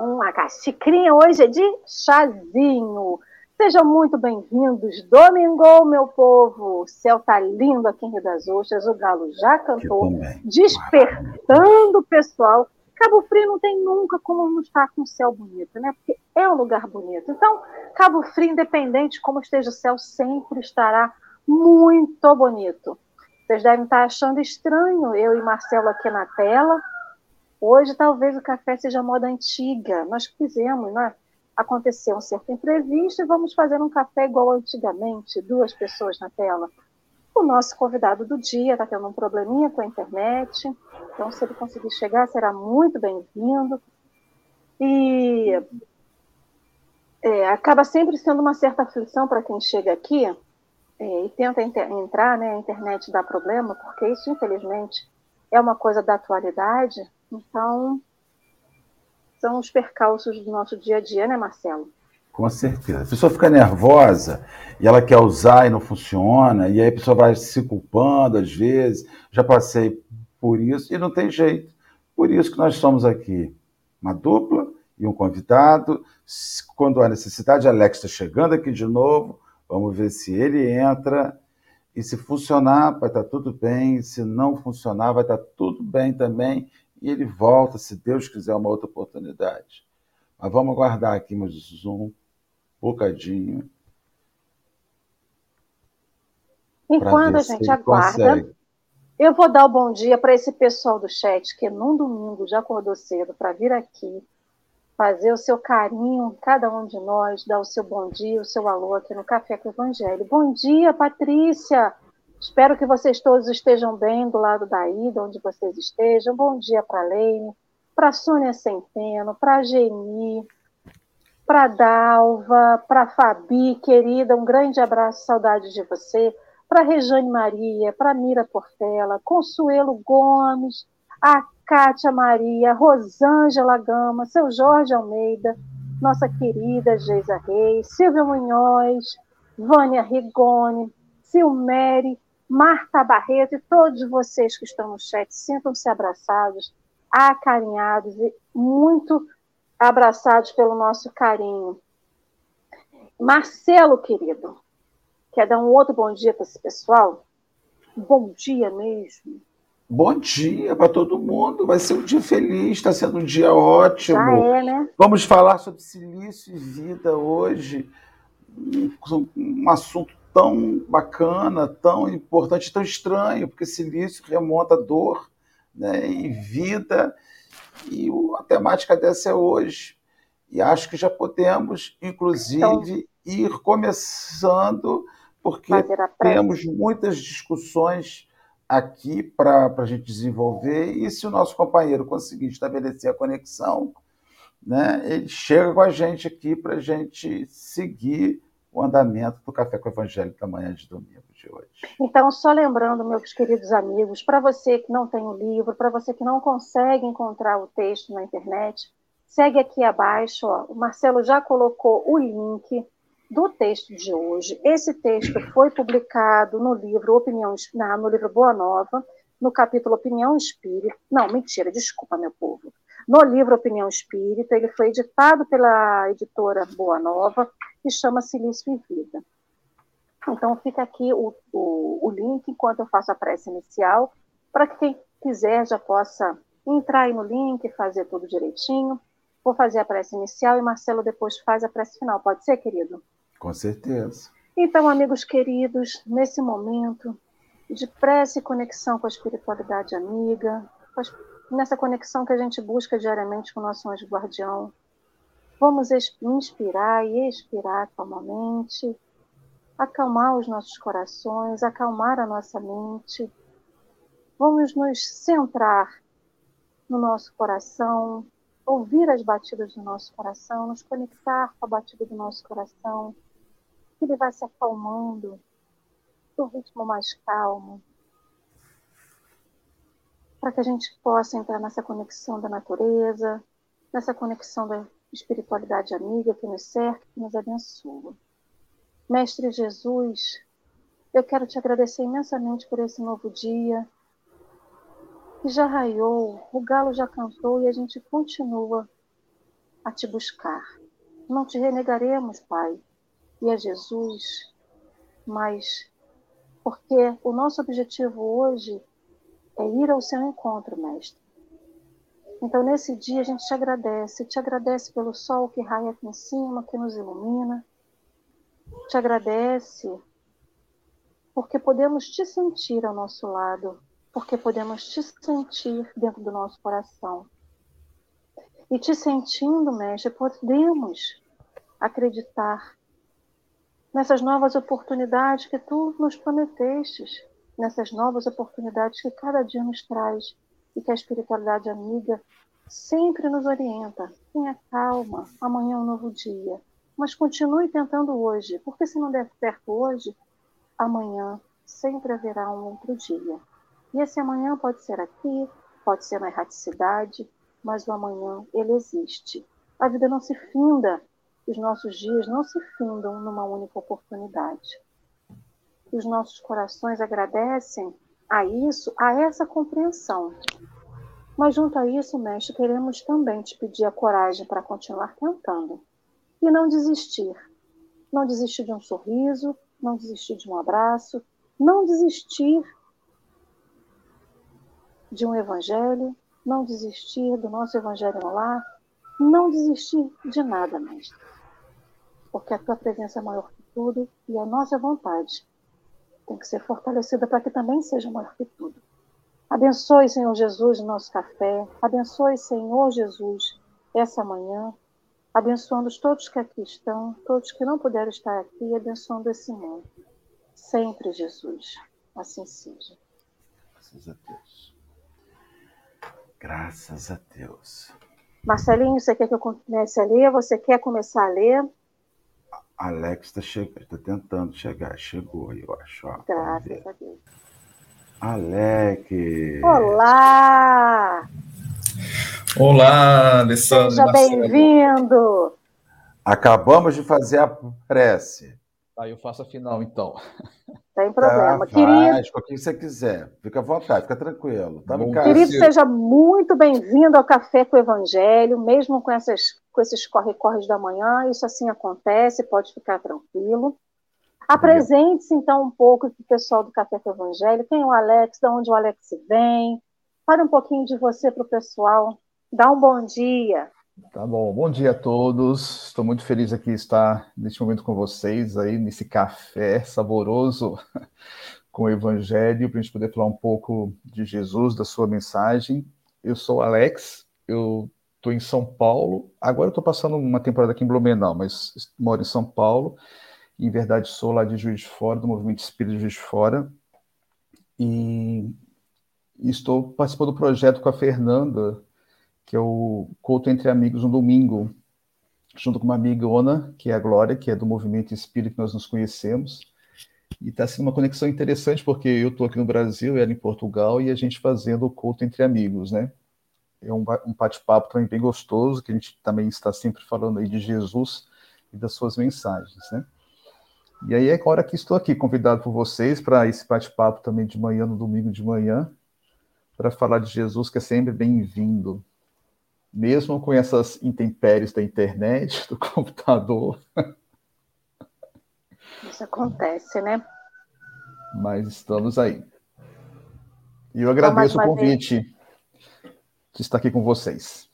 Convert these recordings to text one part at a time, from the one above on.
Com a xicrinha. Hoje é de chazinho. Sejam muito bem-vindos. Domingou, meu povo. O céu tá lindo aqui em Rio das Ostras. O galo já cantou, despertando o pessoal. Cabo Frio não tem nunca como não estar com o céu bonito, né? Porque é um lugar bonito. Então, Cabo Frio, independente de como esteja o céu, sempre estará muito bonito. Vocês devem estar achando estranho eu e Marcelo aqui na tela, Hoje, talvez o café seja moda antiga. Nós quisemos, né? Aconteceu um certo imprevisto e vamos fazer um café igual antigamente, duas pessoas na tela. O nosso convidado do dia está tendo um probleminha com a internet, então se ele conseguir chegar, será muito bem-vindo. E é, acaba sempre sendo uma certa aflição para quem chega aqui é, e tenta entrar, né? A internet dá problema, porque isso, infelizmente, é uma coisa da atualidade. Então, são os percalços do nosso dia a dia, né, Marcelo? Com certeza. A pessoa fica nervosa e ela quer usar e não funciona, e aí a pessoa vai se culpando às vezes. Já passei por isso e não tem jeito. Por isso que nós estamos aqui, uma dupla e um convidado. Quando há necessidade, Alex está chegando aqui de novo. Vamos ver se ele entra. E se funcionar, vai estar tudo bem. Se não funcionar, vai estar tudo bem também e ele volta, se Deus quiser, uma outra oportunidade. Mas vamos aguardar aqui mais um bocadinho. Enquanto a gente aguarda, consegue. eu vou dar o bom dia para esse pessoal do chat que num domingo já acordou cedo para vir aqui, fazer o seu carinho, cada um de nós, dar o seu bom dia, o seu alô aqui no Café com o Evangelho. Bom dia, Patrícia! Espero que vocês todos estejam bem do lado da ida, onde vocês estejam. Bom dia para a Leine, para a Sônia Centeno, para a Geni, para a Dalva, para a Fabi, querida, um grande abraço, saudade de você. Para Rejane Maria, para Mira Portela, Consuelo Gomes, a Kátia Maria, Rosângela Gama, seu Jorge Almeida, nossa querida Geisa Reis, Silvia Munhoz, Vânia Rigoni, Silmere, Marta Barreto e todos vocês que estão no chat, sintam-se abraçados, acarinhados e muito abraçados pelo nosso carinho. Marcelo, querido, quer dar um outro bom dia para esse pessoal? Bom dia mesmo. Bom dia para todo mundo. Vai ser um dia feliz, está sendo um dia ótimo. Já é, né? Vamos falar sobre silício e vida hoje. Um assunto tão bacana, tão importante, tão estranho, porque silício remonta dor né, e vida, e a temática dessa é hoje. E acho que já podemos, inclusive, então, ir começando, porque temos muitas discussões aqui para a gente desenvolver, e se o nosso companheiro conseguir estabelecer a conexão, né, ele chega com a gente aqui para a gente seguir o andamento do Café com o Evangelho da manhã de domingo de hoje. Então, só lembrando, meus queridos amigos, para você que não tem o livro, para você que não consegue encontrar o texto na internet, segue aqui abaixo, ó, o Marcelo já colocou o link do texto de hoje. Esse texto foi publicado no livro Opinião, no livro Boa Nova, no capítulo Opinião Espírita. Não, mentira, desculpa, meu povo. No livro Opinião Espírita, ele foi editado pela editora Boa Nova e chama Silício e Vida. Então, fica aqui o, o, o link enquanto eu faço a prece inicial, para que quem quiser já possa entrar aí no link, fazer tudo direitinho. Vou fazer a prece inicial e Marcelo depois faz a prece final. Pode ser, querido? Com certeza. Então, amigos queridos, nesse momento de prece e conexão com a espiritualidade amiga, nessa conexão que a gente busca diariamente com o nosso anjo guardião, Vamos inspirar e expirar calmamente, acalmar os nossos corações, acalmar a nossa mente. Vamos nos centrar no nosso coração, ouvir as batidas do nosso coração, nos conectar com a batida do nosso coração, que ele vai se acalmando do ritmo mais calmo, para que a gente possa entrar nessa conexão da natureza, nessa conexão da espiritualidade amiga que nos cerca, que nos abençoa. Mestre Jesus, eu quero te agradecer imensamente por esse novo dia, E já raiou, o galo já cantou e a gente continua a te buscar. Não te renegaremos, Pai, e a Jesus, mas porque o nosso objetivo hoje é ir ao seu encontro, Mestre. Então, nesse dia, a gente te agradece, te agradece pelo sol que raia aqui em cima, que nos ilumina, te agradece porque podemos te sentir ao nosso lado, porque podemos te sentir dentro do nosso coração. E te sentindo, mestre, podemos acreditar nessas novas oportunidades que tu nos prometestes, nessas novas oportunidades que cada dia nos traz e que a espiritualidade amiga sempre nos orienta. Tenha calma, amanhã é um novo dia. Mas continue tentando hoje, porque se não der certo hoje, amanhã sempre haverá um outro dia. E esse amanhã pode ser aqui, pode ser na erraticidade, mas o amanhã, ele existe. A vida não se finda, os nossos dias não se findam numa única oportunidade. Os nossos corações agradecem a isso, a essa compreensão. Mas junto a isso, mestre, queremos também te pedir a coragem para continuar tentando e não desistir. Não desistir de um sorriso, não desistir de um abraço, não desistir de um evangelho, não desistir do nosso evangelho no lar, não desistir de nada, mestre. Porque a tua presença é maior que tudo e a nossa vontade tem que ser fortalecida para que também seja maior que tudo. Abençoe, Senhor Jesus, nosso café. Abençoe, Senhor Jesus, essa manhã abençoando todos que aqui estão, todos que não puderam estar aqui, abençoando esse mundo. Sempre, Jesus. Assim seja. Graças a Deus. Graças a Deus. Marcelinho, você quer que eu comece a ler? Você quer começar a ler? Alex está chegando, está tentando chegar. Chegou, eu acho. Ó, Graças a Deus. Alex! Olá! Olá, Alessandro. Seja bem-vindo. Acabamos de fazer a prece. Tá, eu faço a final, então. Tem problema. Tá, Querido, faz, com quem você quiser. Fica à vontade, fica tranquilo. Tá Bom, querido, seja muito bem-vindo ao Café com o Evangelho, mesmo com, essas, com esses corre-corres da manhã, isso assim acontece, pode ficar tranquilo. Apresente-se então um pouco para o pessoal do Café com Evangelho. Quem é o Alex? De onde o Alex vem? Fale um pouquinho de você para o pessoal. Dá um bom dia. Tá bom. Bom dia a todos. Estou muito feliz aqui estar neste momento com vocês aí nesse café saboroso com o Evangelho para a gente poder falar um pouco de Jesus, da sua mensagem. Eu sou o Alex. Eu estou em São Paulo. Agora estou passando uma temporada aqui em Blumenau, mas moro em São Paulo. Em verdade, sou lá de Juiz de Fora, do Movimento Espírita de Juiz de Fora. E estou participando do projeto com a Fernanda, que é o Culto Entre Amigos no domingo, junto com uma amigona, que é a Glória, que é do Movimento Espírita, que nós nos conhecemos. E está sendo uma conexão interessante, porque eu estou aqui no Brasil, ela em Portugal, e a gente fazendo o culto entre amigos, né? É um um bate-papo também bem gostoso, que a gente também está sempre falando aí de Jesus e das suas mensagens, né? E aí é agora que estou aqui, convidado por vocês para esse bate-papo também de manhã, no domingo de manhã, para falar de Jesus, que é sempre bem-vindo. Mesmo com essas intempéries da internet, do computador, Isso acontece, né? mas estamos aí. E eu agradeço o convite de estar aqui com vocês.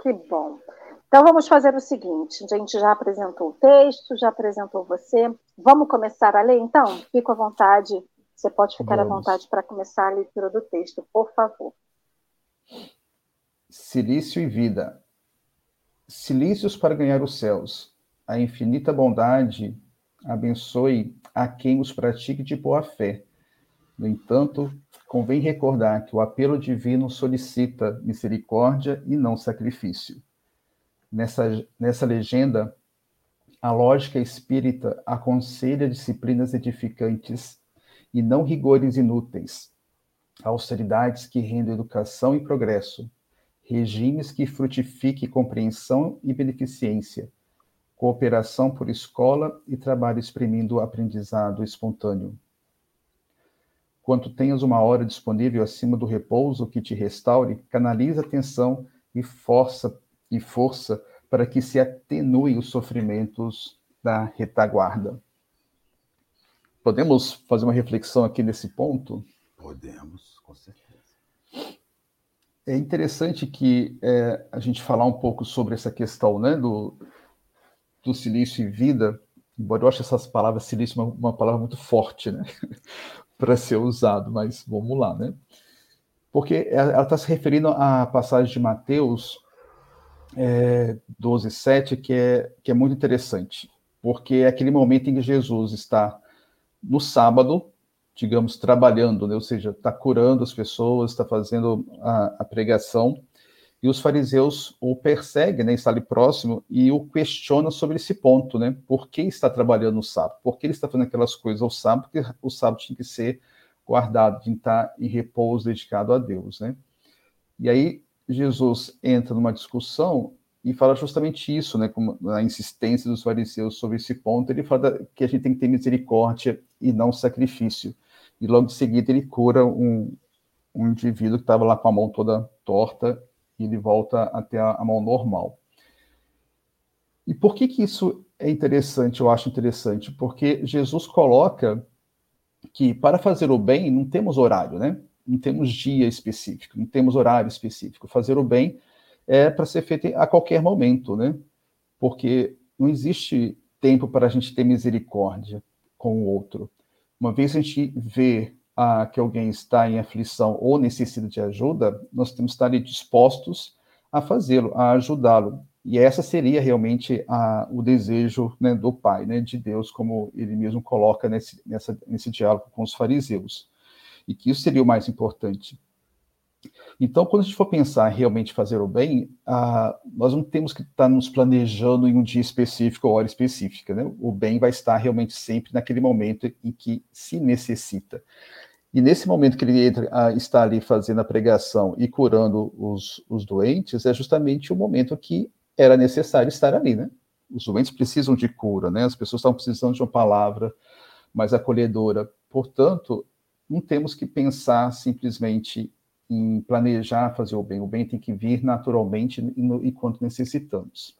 Que bom. Então vamos fazer o seguinte: a gente já apresentou o texto, já apresentou você. Vamos começar a ler, então? Fica à vontade. Você pode ficar à Vamos. vontade para começar a leitura do texto, por favor. Silício e vida. Silícios para ganhar os céus. A infinita bondade abençoe a quem os pratique de boa fé. No entanto, convém recordar que o apelo divino solicita misericórdia e não sacrifício. Nessa, nessa legenda, a lógica espírita aconselha disciplinas edificantes e não rigores inúteis, austeridades que rendam educação e progresso, regimes que frutifiquem compreensão e beneficência, cooperação por escola e trabalho exprimindo aprendizado espontâneo. Quanto tenhas uma hora disponível acima do repouso que te restaure, canaliza atenção e força e força para que se atenue os sofrimentos da retaguarda. Podemos fazer uma reflexão aqui nesse ponto? Podemos, com certeza. É interessante que é, a gente falar um pouco sobre essa questão né, do, do silício e vida, embora eu ache essas palavras silício uma, uma palavra muito forte né, para ser usado, mas vamos lá. Né? Porque ela está se referindo à passagem de Mateus é, 12, 7, que é, que é muito interessante, porque é aquele momento em que Jesus está no sábado, digamos, trabalhando, né? ou seja, está curando as pessoas, está fazendo a, a, pregação, e os fariseus o perseguem, né? está ali próximo, e o questiona sobre esse ponto, né? Por que está trabalhando no sábado? Por que ele está fazendo aquelas coisas ao sábado? Porque o sábado tinha que ser guardado, tinha que estar em repouso, dedicado a Deus, né? E aí Jesus entra numa discussão e fala justamente isso, né, com a insistência dos fariseus sobre esse ponto, ele fala que a gente tem que ter misericórdia e não sacrifício. E logo em seguida ele cura um, um indivíduo que estava lá com a mão toda torta e ele volta até a, a mão normal. E por que que isso é interessante, eu acho interessante? Porque Jesus coloca que para fazer o bem não temos horário, né? Não temos dia específico, não temos horário específico. Fazer o bem é para ser feito a qualquer momento, né? Porque não existe tempo para a gente ter misericórdia com o outro. Uma vez a gente vê que alguém está em aflição ou necessita de ajuda, nós temos que estar dispostos a fazê-lo, a ajudá-lo. E essa seria realmente a, o desejo né, do Pai, né, de Deus, como ele mesmo coloca nesse, nessa, nesse diálogo com os fariseus. E que isso seria o mais importante. Então, quando a gente for pensar realmente fazer o bem, ah, nós não temos que estar nos planejando em um dia específico ou hora específica. Né? O bem vai estar realmente sempre naquele momento em que se necessita. E nesse momento que ele entra, ah, está ali fazendo a pregação e curando os, os doentes, é justamente o momento que era necessário estar ali. Né? Os doentes precisam de cura, né? as pessoas estão precisando de uma palavra mais acolhedora. Portanto, não temos que pensar simplesmente em planejar fazer o bem. O bem tem que vir naturalmente enquanto necessitamos.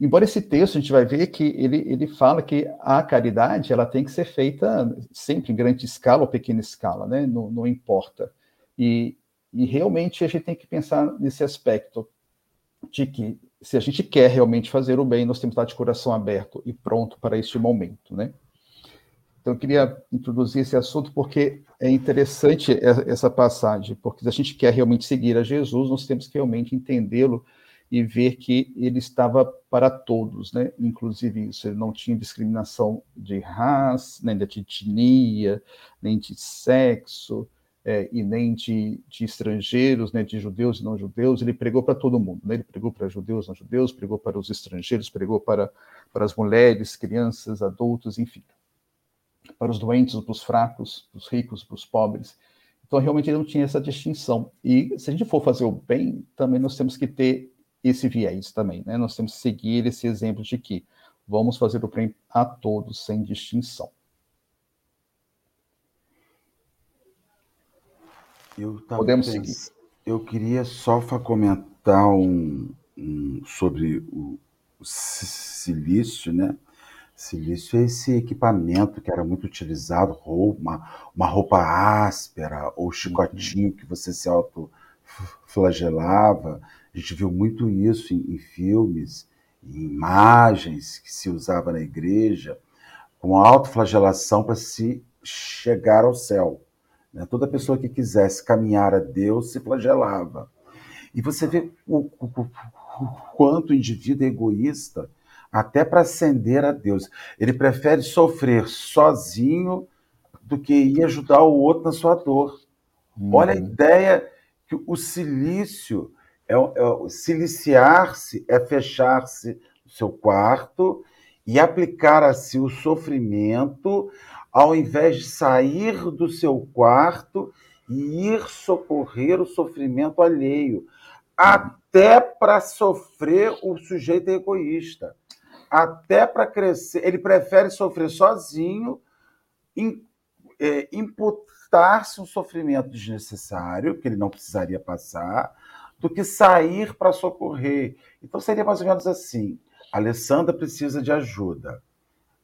Embora esse texto a gente vai ver que ele, ele fala que a caridade ela tem que ser feita sempre em grande escala ou pequena escala, né? não, não importa. E, e realmente a gente tem que pensar nesse aspecto de que se a gente quer realmente fazer o bem, nós temos que estar de coração aberto e pronto para este momento, né? Então, eu queria introduzir esse assunto porque é interessante essa passagem, porque se a gente quer realmente seguir a Jesus, nós temos que realmente entendê-lo e ver que ele estava para todos, né? Inclusive isso, ele não tinha discriminação de raça, nem de etnia, nem de sexo, é, e nem de, de, estrangeiros, né, de judeus e não judeus, ele pregou para todo mundo, né? ele pregou para judeus, não judeus, pregou para os estrangeiros, pregou para, para as mulheres, crianças, adultos, enfim para os doentes, para os fracos, para os ricos, para os pobres. Então, realmente, ele não tinha essa distinção. E se a gente for fazer o bem, também nós temos que ter esse viés também, né? Nós temos que seguir esse exemplo de que vamos fazer o bem a todos, sem distinção. Podemos pensando, seguir. Eu queria só comentar um, um sobre o, o silício, né? Silício é esse equipamento que era muito utilizado, uma, uma roupa áspera ou chicotinho que você se autoflagelava. A gente viu muito isso em, em filmes, em imagens que se usava na igreja, com autoflagelação para se chegar ao céu. Né? Toda pessoa que quisesse caminhar a Deus se flagelava. E você vê o, o, o, quanto o indivíduo é egoísta até para ascender a Deus. Ele prefere sofrer sozinho do que ir ajudar o outro na sua dor. Uhum. Olha a ideia que o silício é, é siliciar-se é fechar-se no seu quarto e aplicar a si o sofrimento, ao invés de sair do seu quarto e ir socorrer o sofrimento alheio, até para sofrer o sujeito egoísta até para crescer, ele prefere sofrer sozinho, in, é, evitar-se um sofrimento desnecessário, que ele não precisaria passar, do que sair para socorrer. Então seria mais ou menos assim: a Alessandra precisa de ajuda.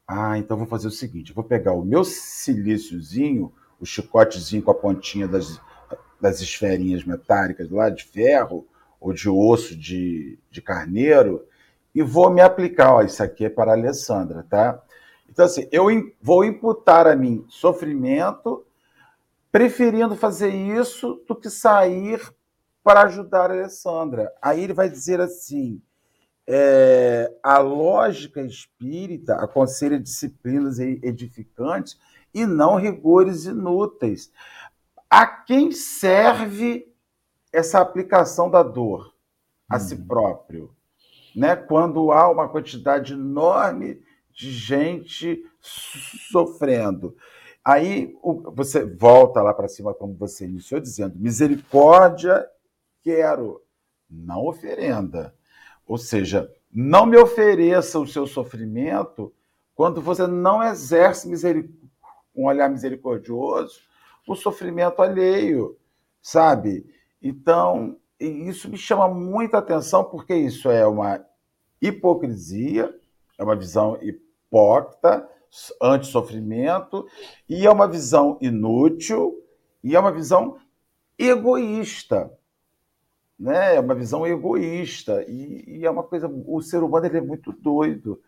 Ah, então vou fazer o seguinte: vou pegar o meu silíciozinho, o chicotezinho com a pontinha das, das esferinhas metálicas lá de ferro ou de osso de, de carneiro e vou me aplicar. Ó, isso aqui é para a Alessandra, tá? Então, assim, eu vou imputar a mim sofrimento, preferindo fazer isso do que sair para ajudar a Alessandra. Aí ele vai dizer assim: é, a lógica espírita aconselha disciplinas edificantes e não rigores inúteis. A quem serve essa aplicação da dor a si uhum. próprio? Né? Quando há uma quantidade enorme de gente sofrendo. Aí você volta lá para cima, como você iniciou, dizendo: misericórdia quero, não oferenda. Ou seja, não me ofereça o seu sofrimento quando você não exerce um olhar misericordioso o sofrimento alheio, sabe? Então, isso me chama muita atenção porque isso é uma hipocrisia, é uma visão hipócrita, anti-sofrimento, e é uma visão inútil, e é uma visão egoísta né? É uma visão egoísta e, e, é uma coisa. O ser humano ele é muito doido,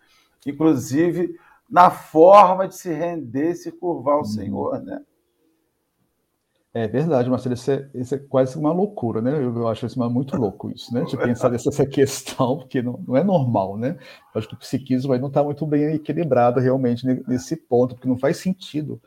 inclusive na forma de se render, se curvar ao uhum. Senhor, né? É verdade, Marcelo, isso é, isso é quase uma loucura, né? Eu, eu acho isso muito louco isso, né? De pensar nessa questão, porque não, não é normal, né? Eu acho que o psiquismo aí não está muito bem equilibrado realmente nesse ponto, porque não faz sentido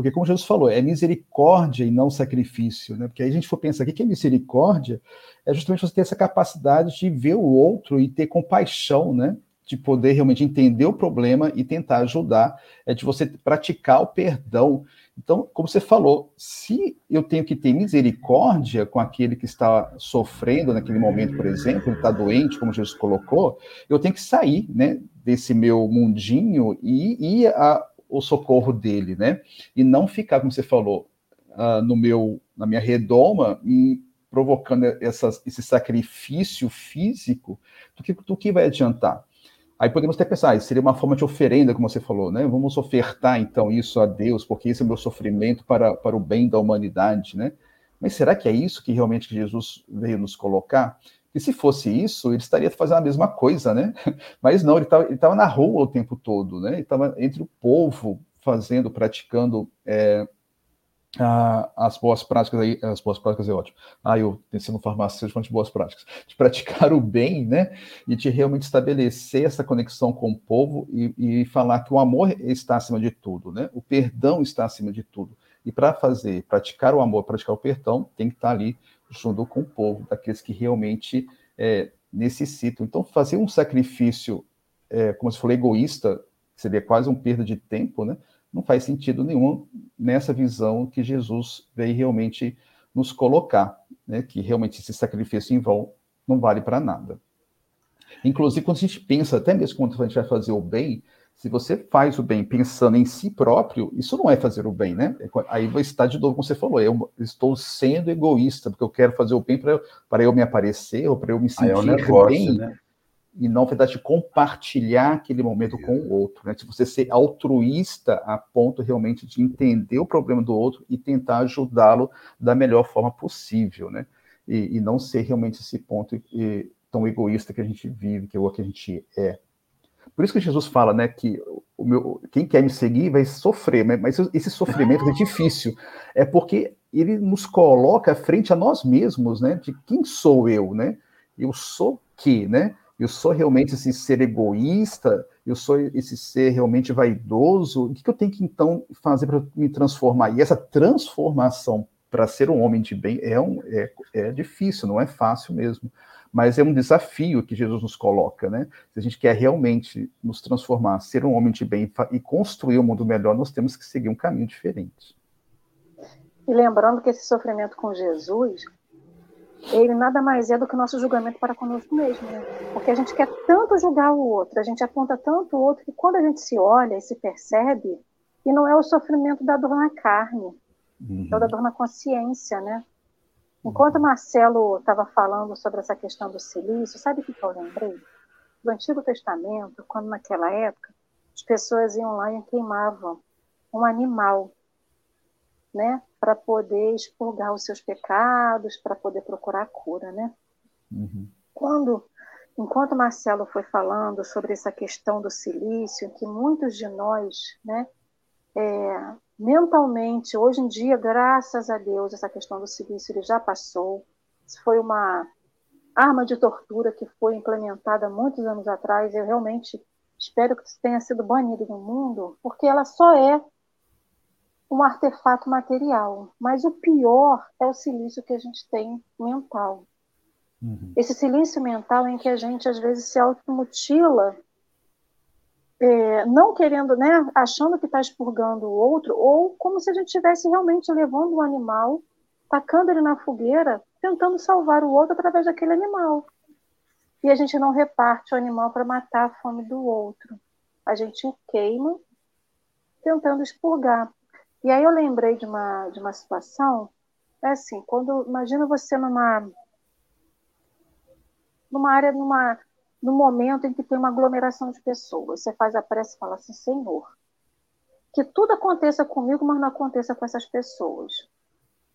porque, como Jesus falou, é misericórdia e não sacrifício, né? Porque aí a gente for pensar, o que é misericórdia? É justamente você ter essa capacidade de ver o outro e ter compaixão, né? De poder realmente entender o problema e tentar ajudar, é de você praticar o perdão. Então, como você falou, se eu tenho que ter misericórdia com aquele que está sofrendo naquele momento, por exemplo, ele está doente, como Jesus colocou, eu tenho que sair, né, desse meu mundinho e ir a, o socorro dele, né? E não ficar, como você falou, uh, no meu, na minha redoma, e provocando essas, esse sacrifício físico, do que, do que vai adiantar? Aí podemos até pensar, isso seria uma forma de oferenda, como você falou, né? Vamos ofertar então isso a Deus, porque esse é o meu sofrimento para, para o bem da humanidade, né? Mas será que é isso que realmente Jesus veio nos colocar? E se fosse isso, ele estaria fazendo a mesma coisa, né? Mas não, ele estava na rua o tempo todo, né? Ele estava entre o povo, fazendo, praticando é, a, as boas práticas aí, as boas práticas é ótimo. Ah, eu no farmacêutico de boas práticas, de praticar o bem, né? E de realmente estabelecer essa conexão com o povo e, e falar que o amor está acima de tudo, né? O perdão está acima de tudo. E para fazer, praticar o amor, praticar o perdão, tem que estar ali junto com o povo, daqueles que realmente é, necessitam. Então, fazer um sacrifício, é, como se for egoísta, seria quase um perda de tempo, né? Não faz sentido nenhum nessa visão que Jesus veio realmente nos colocar, né? Que realmente esse sacrifício em vão não vale para nada. Inclusive, quando a gente pensa, até mesmo quando a gente vai fazer o bem, se você faz o bem pensando em si próprio, isso não é fazer o bem, né? Aí vai estar de novo, como você falou, eu estou sendo egoísta, porque eu quero fazer o bem para eu me aparecer, ou para eu me sentir é negócio, bem, né? e não, na verdade, compartilhar aquele momento com o outro. Né? Se você ser altruísta a ponto realmente de entender o problema do outro e tentar ajudá-lo da melhor forma possível, né? E, e, não ser realmente esse ponto e, tão egoísta que a gente vive, que é o que a gente é. Por isso que Jesus fala, né, que o meu, quem quer me seguir vai sofrer, mas esse sofrimento é difícil. É porque ele nos coloca frente a nós mesmos, né, de quem sou eu, né? Eu sou que, né? Eu sou realmente esse ser egoísta, eu sou esse ser realmente vaidoso. O que eu tenho que então fazer para me transformar? E essa transformação para ser um homem de bem é, um, é, é difícil, não é fácil mesmo mas é um desafio que Jesus nos coloca, né? Se a gente quer realmente nos transformar, ser um homem de bem e construir um mundo melhor, nós temos que seguir um caminho diferente. E lembrando que esse sofrimento com Jesus, ele nada mais é do que o nosso julgamento para conosco mesmo, né? Porque a gente quer tanto julgar o outro, a gente aponta tanto o outro, que quando a gente se olha e se percebe, que não é o sofrimento da dor na carne, uhum. é o da dor na consciência, né? Enquanto o Marcelo estava falando sobre essa questão do silício, sabe o que eu lembrei? Do Antigo Testamento, quando naquela época as pessoas iam lá e queimavam um animal, né, para poder expurgar os seus pecados, para poder procurar a cura, né? Uhum. Quando, enquanto Marcelo foi falando sobre essa questão do silício, que muitos de nós, né, é, mentalmente, hoje em dia, graças a Deus, essa questão do silício ele já passou. Isso foi uma arma de tortura que foi implementada muitos anos atrás. Eu realmente espero que isso tenha sido banido do mundo, porque ela só é um artefato material. Mas o pior é o silício que a gente tem mental. Uhum. Esse silício mental em que a gente às vezes se automutila é, não querendo, né, achando que está expurgando o outro, ou como se a gente estivesse realmente levando o animal, tacando ele na fogueira, tentando salvar o outro através daquele animal. E a gente não reparte o animal para matar a fome do outro. A gente o queima, tentando expurgar. E aí eu lembrei de uma, de uma situação, é assim, quando imagina você numa numa área, numa no momento em que tem uma aglomeração de pessoas. Você faz a prece e fala assim: Senhor, que tudo aconteça comigo, mas não aconteça com essas pessoas.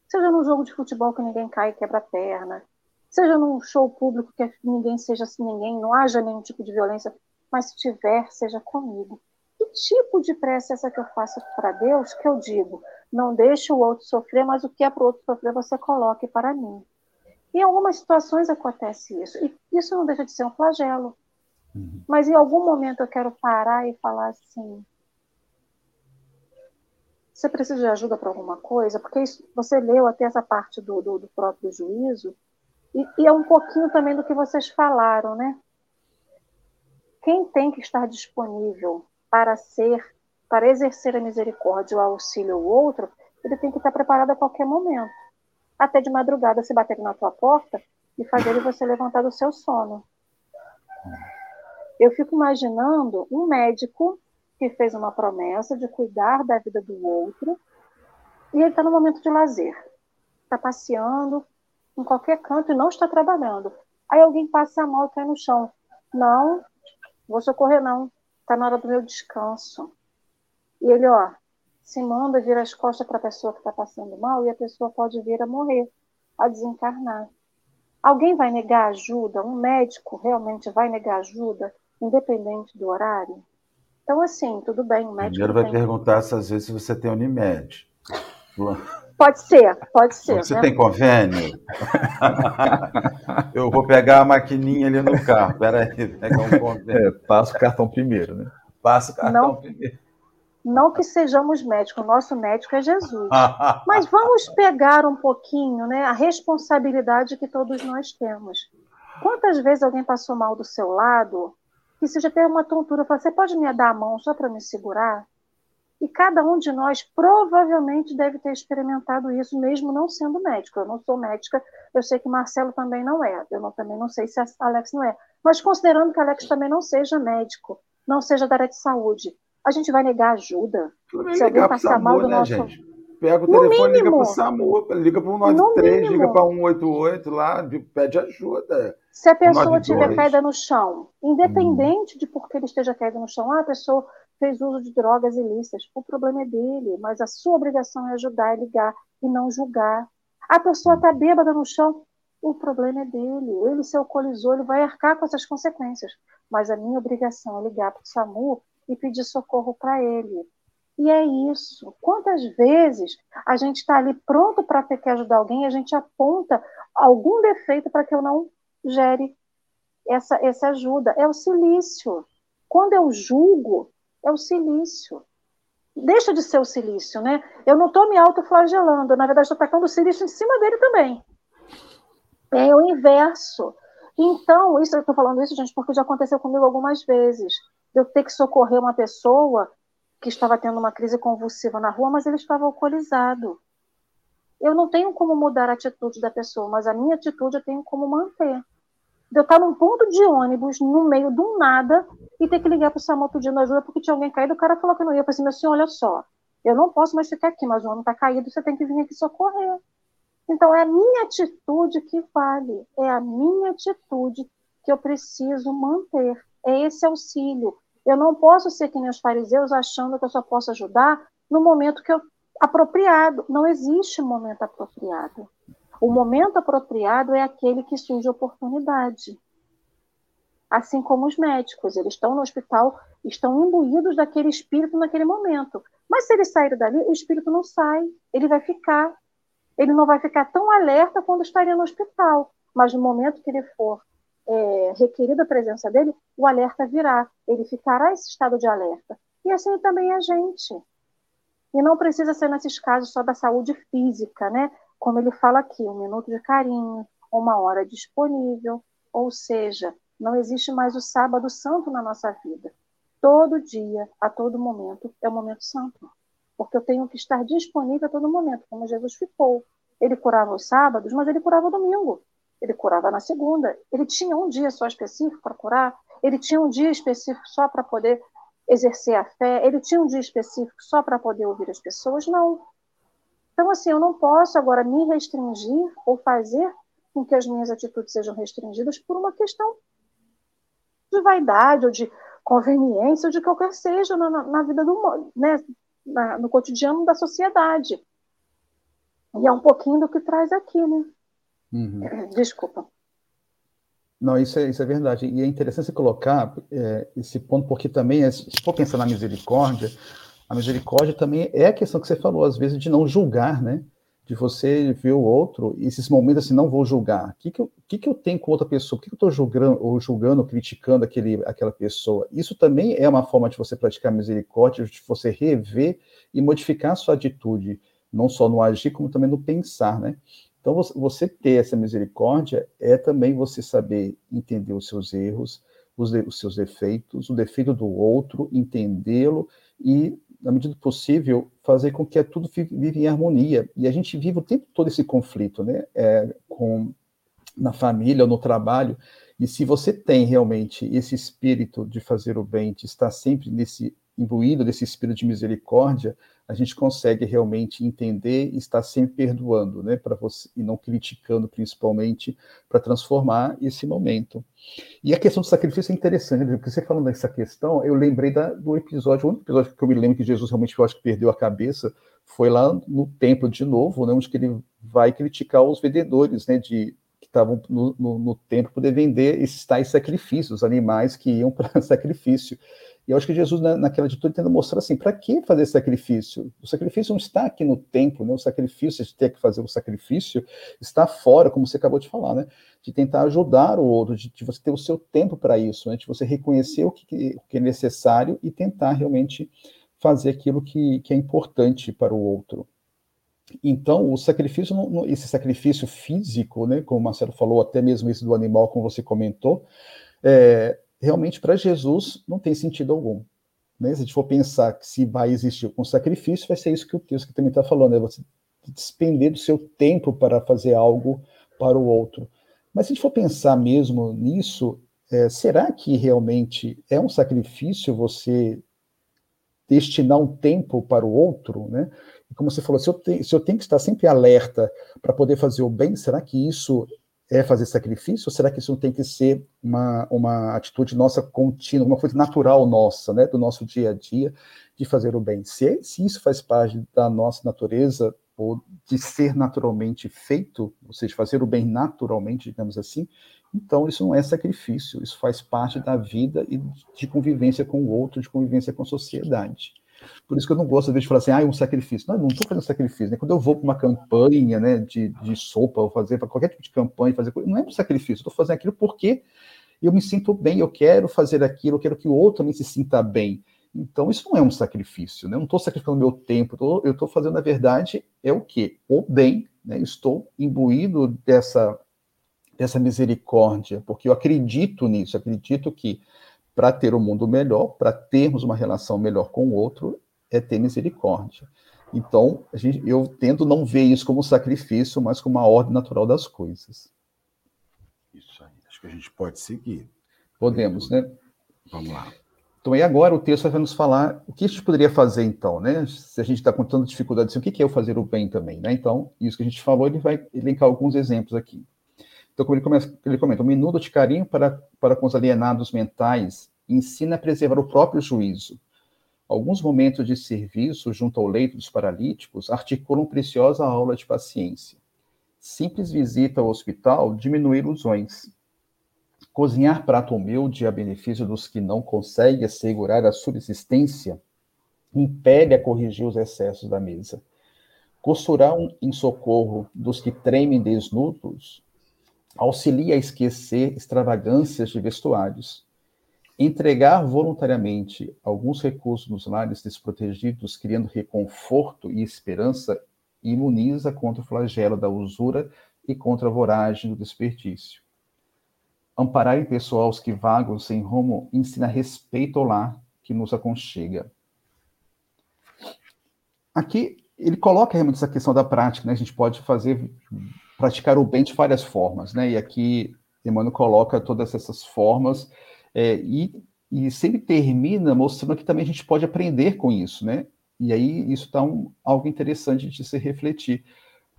Seja num jogo de futebol que ninguém cai e quebra a perna, seja num show público que ninguém seja assim, ninguém, não haja nenhum tipo de violência, mas se tiver, seja comigo. Que tipo de prece é essa que eu faço para Deus que eu digo, não deixe o outro sofrer, mas o que é para o outro sofrer você coloque para mim? Em algumas situações acontece isso. E isso não deixa de ser um flagelo. Uhum. Mas em algum momento eu quero parar e falar assim: você precisa de ajuda para alguma coisa? Porque isso, você leu até essa parte do, do, do próprio juízo, e, e, é um pouquinho também do que vocês falaram, né? Quem tem que estar disponível para ser, para exercer a misericórdia, o auxílio ao outro, ele tem que estar preparado a qualquer momento até de madrugada se bater na tua porta e fazer você levantar do seu sono. Eu fico imaginando um médico que fez uma promessa de cuidar da vida do outro e ele está no momento de lazer. Está passeando em qualquer canto e não está trabalhando. Aí alguém passa mal e cai no chão. Não, vou socorrer não. Está na hora do meu descanso. E ele, ó, se manda vir as costas para a pessoa que está passando mal e a pessoa pode vir a morrer, a desencarnar. Alguém vai negar ajuda? Um médico realmente vai negar ajuda, independente do horário? Então, assim, tudo bem. O médico Primeiro vai tem... perguntar se às vezes você tem Unimed. Pode ser, pode ser. Você né? tem convênio? Eu vou pegar a maquininha ali no carro. Peraí, pegar um convênio. É, passa o cartão primeiro, né? Passa o cartão Não... primeiro. Não que sejamos médicos, o nosso médico é Jesus. Mas vamos pegar um pouquinho né, a responsabilidade que todos nós temos. Quantas vezes alguém passou mal do seu lado e se já tem uma tontura, fala, você pode me dar a mão só para me segurar? E cada um de nós provavelmente deve ter experimentado isso, mesmo não sendo médico. Eu não sou médica, eu sei que Marcelo também não é, eu não, também não sei se Alex não é. Mas considerando que Alex também não seja médico, não seja da área de saúde, a gente vai negar ajuda. Se alguém passar mal do né, nosso. Gente? Pega o no telefone, mínimo. liga para o SAMU, liga para o 93, liga para 188 lá, pede ajuda. Se a pessoa estiver caída no chão, independente hum. de por que ele esteja caído no chão, ah, a pessoa fez uso de drogas ilícitas, o problema é dele, mas a sua obrigação é ajudar, é ligar e não julgar. A pessoa está bêbada no chão, o problema é dele. Ele se alcoolizou, ele vai arcar com essas consequências. Mas a minha obrigação é ligar para o SAMU e pedir socorro para ele. E é isso. Quantas vezes a gente está ali pronto para ter que ajudar alguém a gente aponta algum defeito para que eu não gere essa, essa ajuda? É o silício. Quando eu julgo, é o silício. Deixa de ser o silício, né? Eu não estou me autoflagelando, na verdade, estou tacando o silício em cima dele também. É o inverso. Então, isso eu estou falando isso, gente, porque já aconteceu comigo algumas vezes eu ter que socorrer uma pessoa que estava tendo uma crise convulsiva na rua, mas ele estava alcoolizado. Eu não tenho como mudar a atitude da pessoa, mas a minha atitude eu tenho como manter. De eu estar num ponto de ônibus, no meio do nada, e ter que ligar para o SAMU pedindo ajuda porque tinha alguém caído, o cara falou que não ia. Eu falei assim, meu senhor, olha só, Eu não posso mais ficar aqui, mas o homem está caído, você tem que vir aqui socorrer. Então, é a minha atitude que vale, é a minha atitude que eu preciso manter. É esse auxílio. Eu não posso ser que nem os fariseus achando que eu só posso ajudar no momento que eu apropriado. Não existe momento apropriado. O momento apropriado é aquele que surge oportunidade. Assim como os médicos, eles estão no hospital, estão imbuídos daquele espírito naquele momento. Mas se eles saírem dali, o espírito não sai, ele vai ficar. Ele não vai ficar tão alerta quando estaria no hospital. Mas no momento que ele for é, requerida a presença dele, o alerta virá, ele ficará esse estado de alerta. E assim também a gente. E não precisa ser nesses casos só da saúde física, né? Como ele fala aqui, um minuto de carinho, uma hora disponível, ou seja, não existe mais o sábado santo na nossa vida. Todo dia, a todo momento, é o momento santo. Porque eu tenho que estar disponível a todo momento, como Jesus ficou. Ele curava os sábados, mas ele curava o domingo ele curava na segunda. Ele tinha um dia só específico para curar, ele tinha um dia específico só para poder exercer a fé, ele tinha um dia específico só para poder ouvir as pessoas? Não. Então, assim, eu não posso agora me restringir ou fazer com que as minhas atitudes sejam restringidas por uma questão de vaidade ou de conveniência ou de qualquer seja na, na vida do né, na, no cotidiano da sociedade. E é um pouquinho do que traz aqui, né? Uhum. Desculpa. Não, isso é, isso é verdade. E é interessante você colocar é, esse ponto, porque também, é, se for pensar na misericórdia, a misericórdia também é a questão que você falou, às vezes, de não julgar, né? De você ver o outro, e esses momentos assim, não vou julgar. O que, que, eu, que, que eu tenho com outra pessoa? O que, que eu estou julgando, ou julgando, criticando aquele, aquela pessoa? Isso também é uma forma de você praticar misericórdia, de você rever e modificar a sua atitude, não só no agir, como também no pensar, né? Então, você ter essa misericórdia é também você saber entender os seus erros, os, de, os seus defeitos, o defeito do outro, entendê-lo e, na medida do possível, fazer com que tudo viva em harmonia. E a gente vive o tempo todo esse conflito, né? É, com, na família ou no trabalho. E se você tem realmente esse espírito de fazer o bem, de estar sempre nesse imbuído desse espírito de misericórdia, a gente consegue realmente entender e estar sempre perdoando, né, para você e não criticando principalmente para transformar esse momento. E a questão do sacrifício é interessante, porque você falando dessa questão, eu lembrei da, do episódio, o único episódio que eu me lembro que Jesus realmente eu acho que perdeu a cabeça foi lá no templo de novo, né, onde que ele vai criticar os vendedores, né, de que estavam no, no, no templo poder vender esses tais sacrifícios, animais que iam para sacrifício. E eu acho que Jesus, né, naquela atitude, tenta mostrar assim: para que fazer sacrifício? O sacrifício não está aqui no templo, né? o sacrifício, de ter que fazer o sacrifício, está fora, como você acabou de falar, né? de tentar ajudar o outro, de, de você ter o seu tempo para isso, né? de você reconhecer o que, o que, é necessário e tentar realmente fazer aquilo que, que é importante para o outro. Então, o sacrifício, esse sacrifício físico, né, como o Marcelo falou, até mesmo esse do animal, como você comentou, é, realmente para Jesus não tem sentido algum. Né? Se a gente for pensar que se vai existir um sacrifício, vai ser isso que o texto também está falando, é você despender do seu tempo para fazer algo para o outro. Mas se a gente for pensar mesmo nisso, é, será que realmente é um sacrifício você destinar um tempo para o outro, né? E como você falou, se eu, te, se eu tenho que estar sempre alerta para poder fazer o bem, será que isso é fazer sacrifício? Ou será que isso não tem que ser uma, uma atitude nossa contínua, uma coisa natural nossa, né, do nosso dia a dia, de fazer o bem? Se, se isso faz parte da nossa natureza, ou de ser naturalmente feito, ou seja, fazer o bem naturalmente, digamos assim, então isso não é sacrifício, isso faz parte da vida e de convivência com o outro, de convivência com a sociedade. Por isso que eu não gosto, às vezes, de falar assim, ah, é um sacrifício. Não, eu não estou fazendo sacrifício. Né? Quando eu vou para uma campanha né, de, de sopa, ou fazer para qualquer tipo de campanha, fazer não é um sacrifício. Estou fazendo aquilo porque eu me sinto bem, eu quero fazer aquilo, eu quero que o outro também se sinta bem. Então, isso não é um sacrifício, né? Eu não estou sacrificando meu tempo, eu estou fazendo, na verdade, é o quê? O bem, né? Estou imbuído dessa, dessa misericórdia, porque eu acredito nisso, acredito que para ter um mundo melhor, para termos uma relação melhor com o outro, é ter misericórdia. Então, gente, eu tento não ver isso como sacrifício, mas como uma ordem natural das coisas. Isso aí. Acho que a gente pode seguir. Podemos, né? Vamos lá. Então, aí agora o texto vai nos falar o que a gente poderia fazer, então, né? Se a gente está com tanta dificuldade, assim, o que é o fazer o bem também, né? Então, isso que a gente falou, ele vai elencar alguns exemplos aqui. Então, como ele, começa, ele comenta, um minuto de carinho para, para com os alienados mentais ensina a preservar o próprio juízo. Alguns momentos de serviço junto ao leito dos paralíticos articulam preciosa aula de paciência. Simples visita ao hospital diminui ilusões Cozinhar prato humilde a benefício dos que não conseguem assegurar a subsistência impede a corrigir os excessos da mesa. Costurar um, em socorro dos que tremem desnudos auxilia a esquecer extravagâncias de vestuários. Entregar voluntariamente alguns recursos nos lares desprotegidos, criando reconforto e esperança, imuniza contra o flagelo da usura e contra a voragem do desperdício. Amparar em pessoal os que vagam sem rumo ensina respeito ao lar que nos aconchega. Aqui ele coloca realmente essa questão da prática, né? A gente pode fazer, praticar o bem de várias formas, né? E aqui Emmanuel coloca todas essas formas é, e, e sempre termina mostrando que também a gente pode aprender com isso, né? E aí isso está um, algo interessante de se refletir.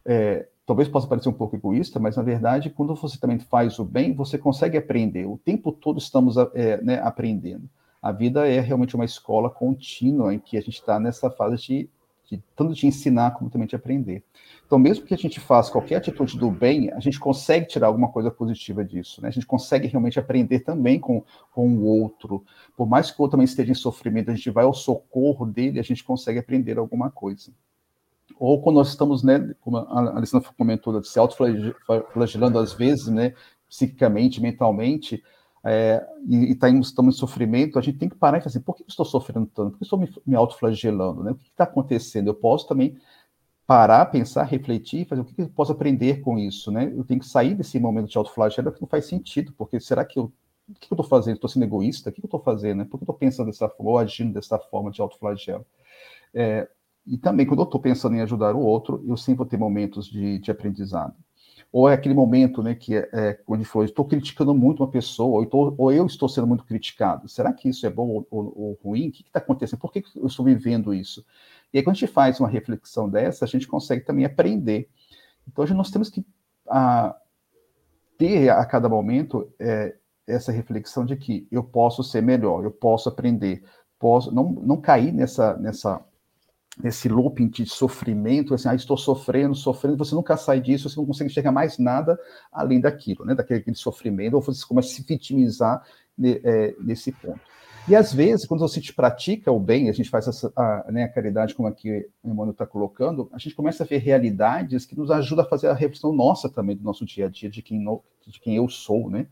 É, talvez possa parecer um pouco egoísta, mas na verdade, quando você também faz o bem, você consegue aprender. O tempo todo estamos é, né, aprendendo. A vida é realmente uma escola contínua em que a gente está nessa fase de, de, tanto de ensinar como também de aprender. Então, mesmo que a gente faça qualquer atitude do bem, a gente consegue tirar alguma coisa positiva disso. Né? A gente consegue realmente aprender também com, com o outro. Por mais que o outro também esteja em sofrimento, a gente vai ao socorro dele, a gente consegue aprender alguma coisa ou quando nós estamos, né, como a Alessandra comentou, se autoflagelando às vezes, né, psiquicamente, mentalmente, é, e, e tá em, estamos em sofrimento, a gente tem que parar e falar assim, por que eu estou sofrendo tanto? Por que eu estou me, me autoflagelando? Né? O que está acontecendo? Eu posso também parar, pensar, refletir, fazer o que eu posso aprender com isso, né? Eu tenho que sair desse momento de autoflagelo que não faz sentido, porque será que eu o que eu estou fazendo? Estou sendo egoísta? O que eu estou fazendo? Né? Por que eu estou pensando dessa forma ou agindo dessa forma de autoflagelo? É, e também, quando eu estou pensando em ajudar o outro, eu sempre vou ter momentos de, de aprendizado. Ou é aquele momento, né, que é, é onde foi, estou criticando muito uma pessoa, ou, ou, eu estou sendo muito criticado. Será que isso é bom ou, ou, ou ruim? O que está acontecendo? Por que eu estou vivendo isso? E aí, quando a gente faz uma reflexão dessa, a gente consegue também aprender. Então, hoje nós temos que a, ter a cada momento é, essa reflexão de que eu posso ser melhor, eu posso aprender, posso não, não cair nessa, nessa nesse looping de sofrimento, assim, ah, estou sofrendo, sofrendo, você nunca sai disso, você não consegue enxergar mais nada além daquilo, né, daquele sofrimento, ou você começa a se vitimizar é, nesse ponto. E às vezes, quando você pratica o bem, a gente faz essa, a, né, a caridade, como aqui o Emmanuel está colocando, a gente começa a ver realidades que nos ajudam a fazer a reflexão nossa também do nosso dia a dia, de quem, no, de quem eu sou, né?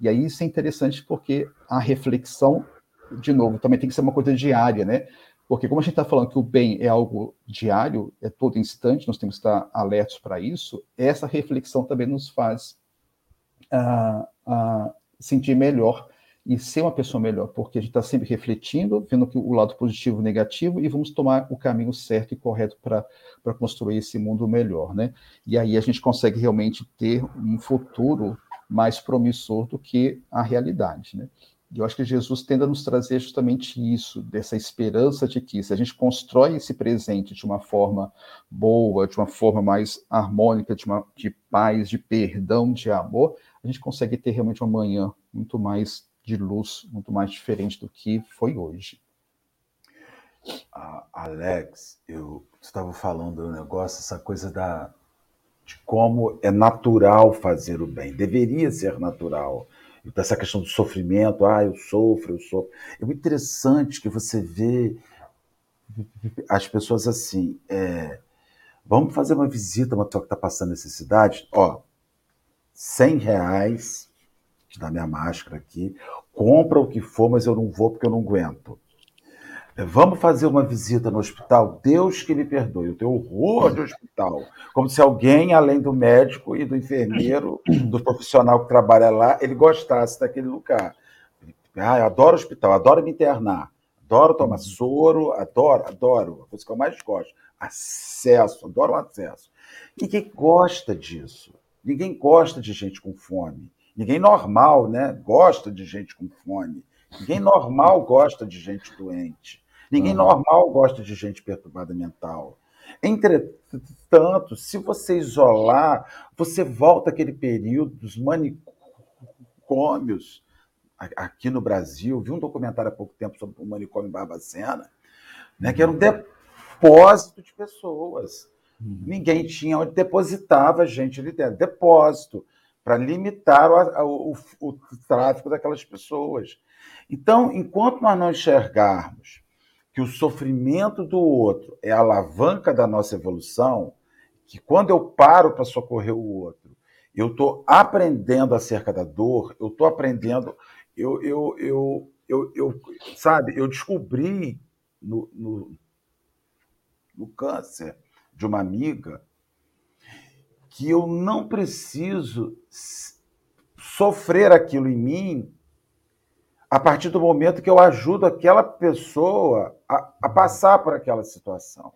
E aí isso é interessante porque a reflexão, de novo, também tem que ser uma coisa diária, né? Porque como a gente está falando que o bem é algo diário, é todo instante, nós temos que estar alertos para isso, essa reflexão também nos faz uh, uh, sentir melhor e ser uma pessoa melhor, porque a gente está sempre refletindo, vendo o lado positivo e negativo, e vamos tomar o caminho certo e correto para construir esse mundo melhor, né? E aí a gente consegue realmente ter um futuro mais promissor do que a realidade, né? E eu acho que Jesus tende a nos trazer justamente isso, dessa esperança de que se a gente constrói esse presente de uma forma boa, de uma forma mais harmônica, de, uma, de paz, de perdão, de amor, a gente consegue ter realmente uma manhã muito mais de luz, muito mais diferente do que foi hoje. Ah, Alex, eu estava falando do negócio, essa coisa da, de como é natural fazer o bem, deveria ser natural essa questão do sofrimento, ah, eu sofro, eu sofro. É muito interessante que você vê as pessoas assim, é, vamos fazer uma visita uma pessoa que está passando necessidade, ó, 100 reais, da minha máscara aqui, compra o que for, mas eu não vou porque eu não aguento. Vamos fazer uma visita no hospital? Deus que me perdoe, eu tenho horror de hospital. Como se alguém, além do médico e do enfermeiro, do profissional que trabalha lá, ele gostasse daquele lugar. Ah, eu adoro hospital, adoro me internar, adoro tomar uhum. soro, adoro, adoro, a coisa que eu mais gosto. Acesso, adoro o acesso. Ninguém gosta disso. Ninguém gosta de gente com fome. Ninguém normal, né? Gosta de gente com fome. Ninguém normal gosta de gente doente. Ninguém normal gosta de gente perturbada mental. Entretanto, se você isolar, você volta àquele período dos manicômios. Aqui no Brasil, vi um documentário há pouco tempo sobre o manicômio Barbacena, né, que era um depósito de pessoas. Uhum. Ninguém tinha onde depositava gente ali dentro. Depósito, para limitar o, o, o tráfico daquelas pessoas. Então, enquanto nós não enxergarmos que o sofrimento do outro é a alavanca da nossa evolução, que quando eu paro para socorrer o outro, eu estou aprendendo acerca da dor, eu estou aprendendo, eu, eu, eu, eu, eu, sabe, eu descobri no, no, no câncer de uma amiga que eu não preciso sofrer aquilo em mim a partir do momento que eu ajudo aquela pessoa a, a passar por aquela situação.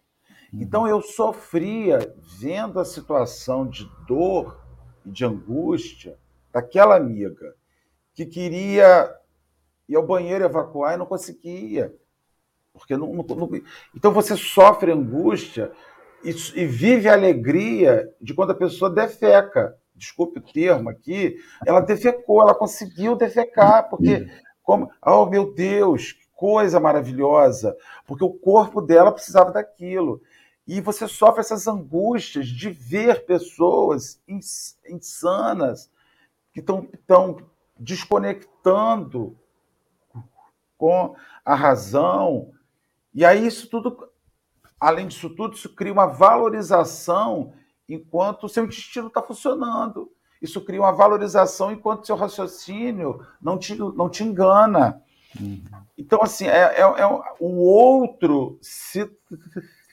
Uhum. Então eu sofria vendo a situação de dor e de angústia daquela amiga que queria ir ao banheiro evacuar e não conseguia. Porque não, não, não... Então você sofre angústia e, e vive a alegria de quando a pessoa defeca desculpe o termo aqui, ela defecou, ela conseguiu defecar, porque. Como, oh meu Deus, coisa maravilhosa, porque o corpo dela precisava daquilo. E você sofre essas angústias de ver pessoas insanas que estão desconectando com a razão. E aí isso tudo, além disso tudo, isso cria uma valorização enquanto o seu intestino está funcionando. Isso cria uma valorização enquanto seu raciocínio não te, não te engana. Uhum. Então, assim, é, é, é, o outro se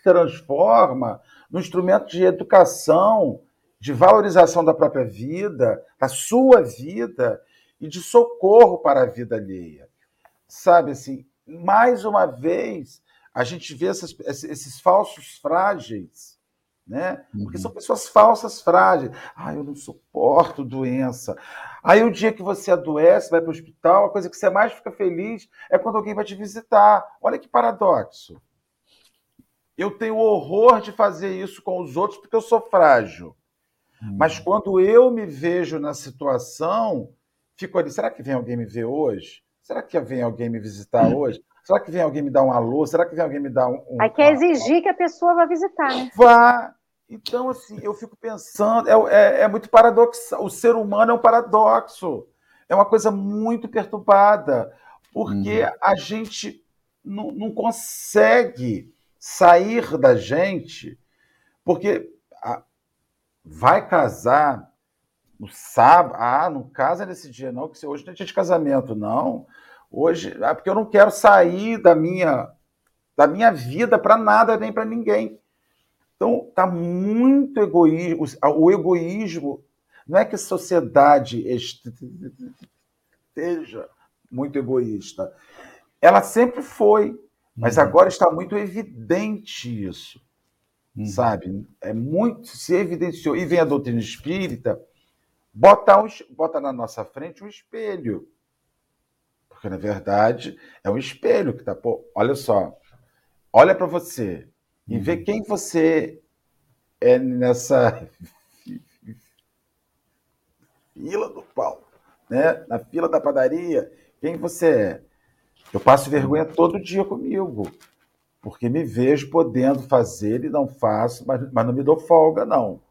transforma no instrumento de educação, de valorização da própria vida, da sua vida e de socorro para a vida alheia. Sabe, assim, mais uma vez, a gente vê essas, esses falsos frágeis né? Porque são uhum. pessoas falsas, frágeis. Ah, eu não suporto doença. Aí o dia que você adoece, vai para o hospital, a coisa que você mais fica feliz é quando alguém vai te visitar. Olha que paradoxo. Eu tenho horror de fazer isso com os outros porque eu sou frágil. Hum. Mas quando eu me vejo na situação, fico ali, será que vem alguém me ver hoje? Será que vem alguém me visitar hoje? Será que vem alguém me dar um alô? Será que vem alguém me dar um. um Aí quer exigir que a pessoa vá visitar, né? Vá. Então, assim, eu fico pensando, é, é, é muito paradoxal. O ser humano é um paradoxo. É uma coisa muito perturbada, porque uhum. a gente não, não consegue sair da gente, porque a, vai casar no sábado. Ah, não casa nesse dia, não, que hoje não é dia de casamento, não. Hoje, é porque eu não quero sair da minha da minha vida para nada nem para ninguém. Então, tá muito egoísmo, o egoísmo não é que a sociedade esteja muito egoísta. Ela sempre foi, mas uhum. agora está muito evidente isso. Uhum. Sabe? É muito se evidenciou e vem a doutrina espírita botar um, bota na nossa frente um espelho porque, na verdade, é um espelho que está. Olha só. Olha para você e vê uhum. quem você é nessa fila do pau, né? Na fila da padaria, quem você é? Eu passo vergonha todo dia comigo, porque me vejo podendo fazer e não faço, mas, mas não me dou folga, não.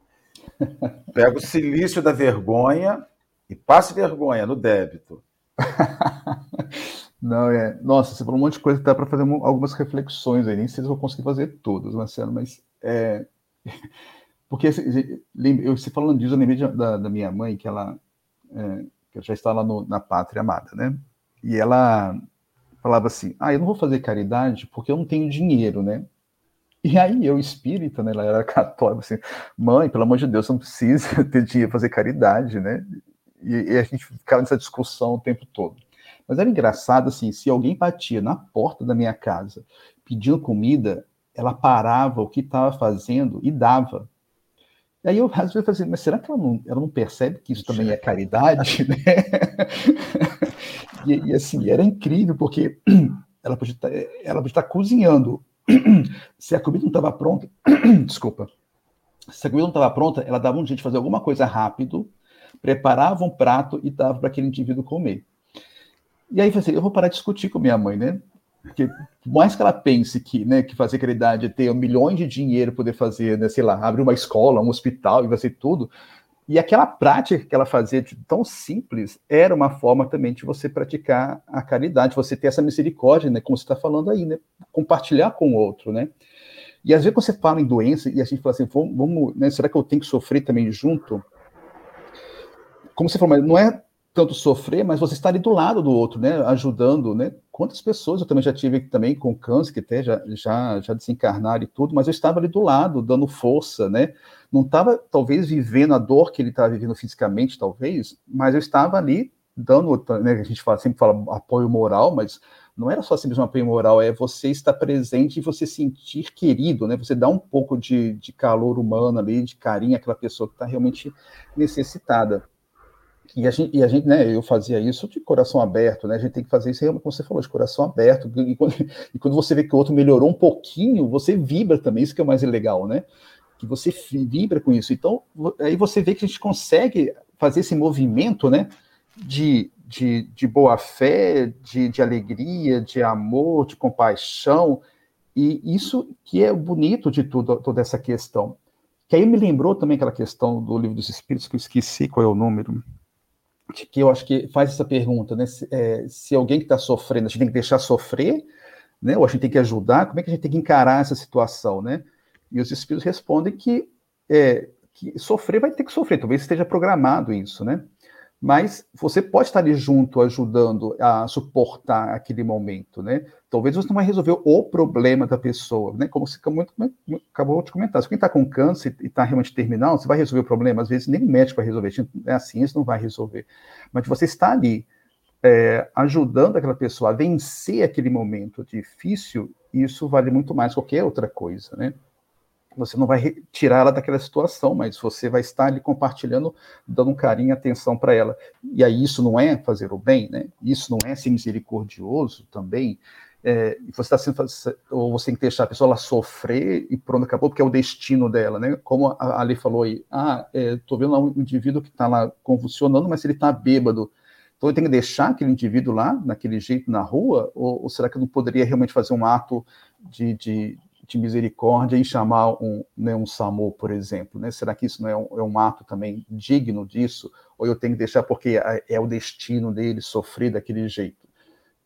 Pego o silício da vergonha e passo vergonha no débito. Não, é. Nossa, você falou um monte de coisa dá para fazer algumas reflexões aí. Nem sei se eu vou conseguir fazer todas, Marcelo, mas. É... Porque eu, você falando disso, eu lembrei da, da minha mãe, que ela, é, que já está lá no, na pátria amada, né? E ela falava assim: Ah, eu não vou fazer caridade porque eu não tenho dinheiro, né? E aí eu, espírita, né? Ela era católica, assim: Mãe, pelo amor de Deus, você não precisa ter dinheiro para fazer caridade, né? E, e a gente ficava nessa discussão o tempo todo. Mas era engraçado assim, se alguém batia na porta da minha casa pedindo comida, ela parava o que estava fazendo e dava. E aí eu às vezes falei assim, mas será que ela não, ela não percebe que isso também é caridade? Né? E, e, assim, era incrível, porque ela podia estar, tá, ela podia estar tá cozinhando. Se a comida não estava pronta, desculpa, se a comida não estava pronta, ela dava um jeito de fazer alguma coisa rápido, preparava um prato e dava para aquele indivíduo comer. E aí falei assim, eu vou parar de discutir com minha mãe, né? Porque por mais que ela pense que, né, que fazer caridade é ter milhões de dinheiro, poder fazer, né, sei lá, abrir uma escola, um hospital e fazer tudo, e aquela prática que ela fazia de tão simples era uma forma também de você praticar a caridade, você ter essa misericórdia, né, como você está falando aí, né, compartilhar com o outro, né. E às vezes quando você fala em doença e a gente fala assim, vamos, vamos né, será que eu tenho que sofrer também junto? Como você falou, mas não é tanto sofrer, mas você está ali do lado do outro, né, ajudando, né? Quantas pessoas eu também já tive também com câncer, que até já, já, já desencarnaram e tudo, mas eu estava ali do lado, dando força, né? Não estava, talvez, vivendo a dor que ele estava vivendo fisicamente, talvez, mas eu estava ali dando, né, a gente fala, sempre fala apoio moral, mas não era só simplesmente um apoio moral, é você estar presente e você sentir querido, né? Você dá um pouco de, de calor humano ali, de carinho àquela pessoa que está realmente necessitada. E a, gente, e a gente, né, eu fazia isso de coração aberto, né? A gente tem que fazer isso, como você falou, de coração aberto. E quando, e quando você vê que o outro melhorou um pouquinho, você vibra também, isso que é o mais legal, né? Que você vibra com isso. Então, aí você vê que a gente consegue fazer esse movimento, né? De, de, de boa fé, de, de alegria, de amor, de compaixão. E isso que é bonito de tudo, toda essa questão. Que aí me lembrou também aquela questão do livro dos Espíritos, que eu esqueci qual é o número que eu acho que faz essa pergunta, né? Se, é, se alguém que está sofrendo, a gente tem que deixar sofrer, né? Ou a gente tem que ajudar, como é que a gente tem que encarar essa situação, né? E os espíritos respondem que, é, que sofrer vai ter que sofrer, talvez esteja programado isso, né? Mas você pode estar ali junto, ajudando a suportar aquele momento, né? Talvez você não vai resolver o problema da pessoa, né? Como você acabou de comentar, se alguém está com câncer e está realmente terminal, você vai resolver o problema, às vezes nem o médico vai resolver, a ciência não vai resolver, mas você está ali é, ajudando aquela pessoa a vencer aquele momento difícil, isso vale muito mais que qualquer outra coisa, né? Você não vai tirar ela daquela situação, mas você vai estar ali compartilhando, dando um carinho atenção para ela. E aí isso não é fazer o bem, né? Isso não é ser misericordioso também. É, você está sendo, ou você tem que deixar a pessoa ela sofrer e pronto, acabou, porque é o destino dela, né? Como a Ali falou aí, ah, estou é, vendo lá um indivíduo que está lá convulsionando, mas ele está bêbado. Então eu tenho que deixar aquele indivíduo lá, naquele jeito, na rua? Ou, ou será que eu não poderia realmente fazer um ato de, de de misericórdia e chamar um, né, um SAMU, por exemplo? Né? Será que isso não é um, é um, ato também digno disso? Ou eu tenho que deixar porque é, o destino dele sofrer daquele jeito?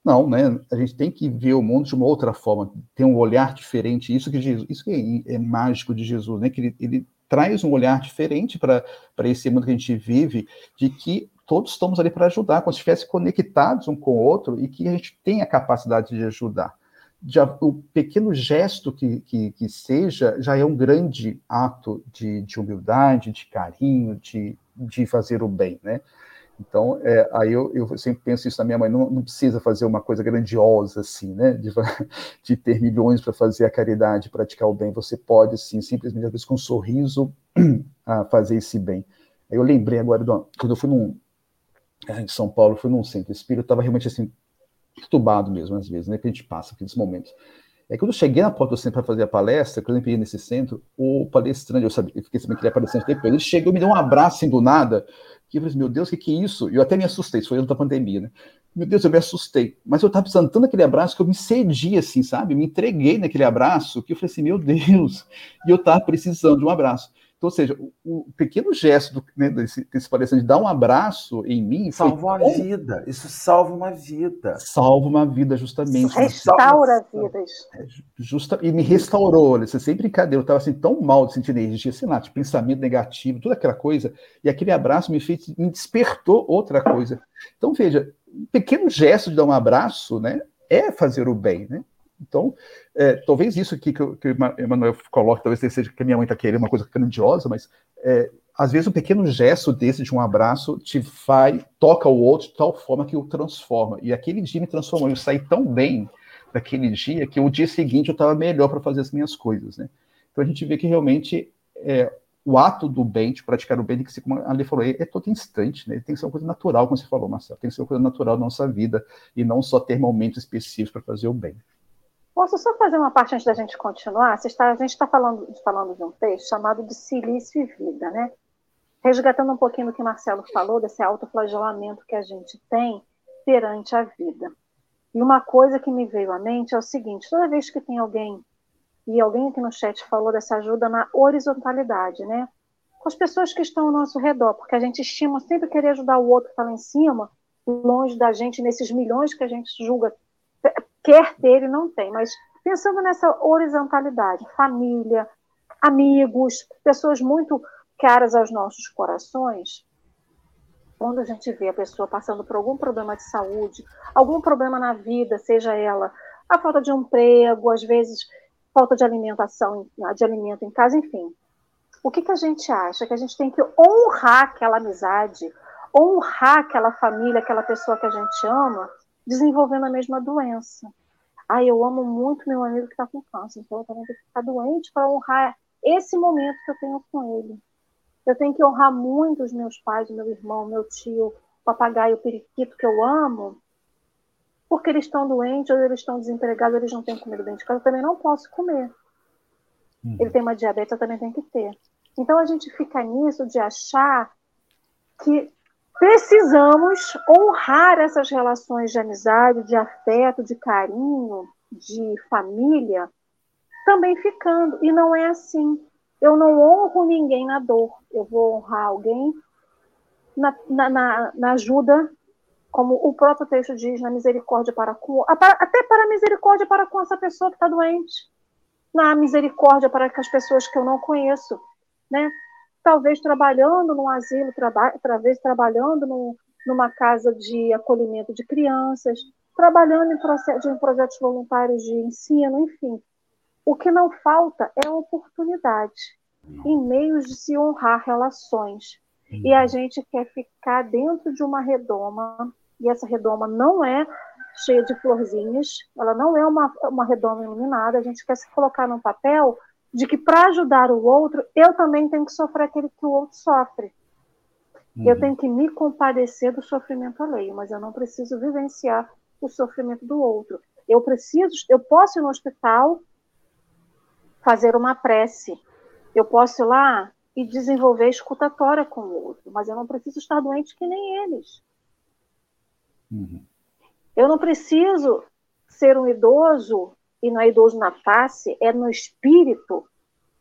Não, né? A gente tem que ver o mundo de uma outra forma, ter um olhar diferente. Isso que Jesus, isso que é, é mágico de Jesus, né? Que ele, ele traz um olhar diferente para esse mundo que a gente vive, de que todos estamos ali para ajudar, como se estivessem conectados um com o outro e que a gente tem a capacidade de ajudar já, o pequeno gesto que, que, que, seja já é um grande ato de, de humildade, de carinho, de, de fazer o bem, né? Então, é, aí eu, eu, sempre penso isso na minha mãe, não, não, precisa fazer uma coisa grandiosa assim, né? De, de ter milhões para fazer a caridade, praticar o bem. Você pode, sim, simplesmente, às vezes, com um sorriso, fazer esse bem. Eu lembrei agora, quando eu fui num, em São Paulo, fui num centro espírita, estava realmente assim, perturbado mesmo, às vezes, né? Que a gente passa aqueles momentos. É quando eu cheguei na porta do centro para fazer a palestra, quando eu entrei nesse centro, o palestrante, eu, sabia, eu fiquei sabendo que ele era palestrante depois, ele chegou me deu um abraço assim do nada, que eu falei assim, meu Deus, o que, que é isso? Eu até me assustei, isso foi antes da pandemia, né? Meu Deus, eu me assustei. Mas eu estava precisando tanto daquele abraço que eu me cedi, assim, sabe? Me entreguei naquele abraço, que eu falei assim, meu Deus, e eu estava precisando de um abraço. Então, ou seja, o, o pequeno gesto do, né, desse, desse palestrante de dar um abraço em mim. Salva uma vida. Isso salva uma vida. Salva uma vida, justamente. Isso restaura vidas. É, justa, e me restaurou. Olha, você sempre brincadeira. Eu estava assim, tão mal de sentir energia, sei lá, de pensamento negativo, toda aquela coisa. E aquele abraço me fez, me despertou outra coisa. Então, veja, um pequeno gesto de dar um abraço, né? É fazer o bem, né? Então, é, talvez isso aqui que, eu, que o Emanuel coloca, talvez seja que a minha mãe está querendo uma coisa grandiosa, mas é, às vezes um pequeno gesto desse de um abraço te vai, toca o outro de tal forma que o transforma. E aquele dia me transformou. Eu saí tão bem daquele dia que o dia seguinte eu estava melhor para fazer as minhas coisas, né? Então a gente vê que realmente é, o ato do bem, de praticar o bem, que como a Ali falou, é, é todo instante, né? Tem que ser uma coisa natural, como você falou, Marcelo. Tem que ser uma coisa natural da nossa vida e não só ter momentos específicos para fazer o bem. Posso só fazer uma parte antes da gente continuar? Está, a gente está falando, falando de um texto chamado de Silício e Vida, né? Resgatando um pouquinho do que Marcelo falou, desse autoflagelamento que a gente tem perante a vida. E uma coisa que me veio à mente é o seguinte: toda vez que tem alguém e alguém aqui no chat falou dessa ajuda na horizontalidade, né? Com as pessoas que estão ao nosso redor, porque a gente estima sempre querer ajudar o outro que está lá em cima, longe da gente, nesses milhões que a gente julga quer ter e não tem. Mas pensando nessa horizontalidade, família, amigos, pessoas muito caras aos nossos corações, quando a gente vê a pessoa passando por algum problema de saúde, algum problema na vida, seja ela a falta de emprego, às vezes falta de alimentação, de alimento em casa, enfim. O que, que a gente acha? Que a gente tem que honrar aquela amizade, honrar aquela família, aquela pessoa que a gente ama, desenvolvendo a mesma doença. Ah, eu amo muito meu amigo que está com câncer, então eu também tenho que ficar doente para honrar esse momento que eu tenho com ele. Eu tenho que honrar muito os meus pais, meu irmão, meu tio, o papagaio, o periquito que eu amo, porque eles estão doentes ou eles estão desempregados, eles não têm comida dentro de casa, eu também não posso comer. Uhum. Ele tem uma diabetes, eu também tenho que ter. Então a gente fica nisso de achar que precisamos honrar essas relações de amizade, de afeto, de carinho, de família, também ficando. E não é assim. Eu não honro ninguém na dor. Eu vou honrar alguém na, na, na, na ajuda como o próprio texto diz, na misericórdia para com, até para a misericórdia para com essa pessoa que está doente, na misericórdia para com as pessoas que eu não conheço, né? Talvez trabalhando num asilo, traba, talvez trabalhando num, numa casa de acolhimento de crianças, trabalhando em, processo, em projetos voluntários de ensino, enfim. O que não falta é oportunidade, em meios de se honrar relações. E a gente quer ficar dentro de uma redoma e essa redoma não é cheia de florzinhas, ela não é uma, uma redoma iluminada, a gente quer se colocar no papel de que para ajudar o outro, eu também tenho que sofrer aquele que o outro sofre. Uhum. Eu tenho que me compadecer do sofrimento alheio, mas eu não preciso vivenciar o sofrimento do outro. Eu preciso, eu posso ir no hospital fazer uma prece. Eu posso ir lá e desenvolver escutatória com o outro, mas eu não preciso estar doente que nem eles. Uhum. Eu não preciso ser um idoso, e não é idoso na face, é no espírito,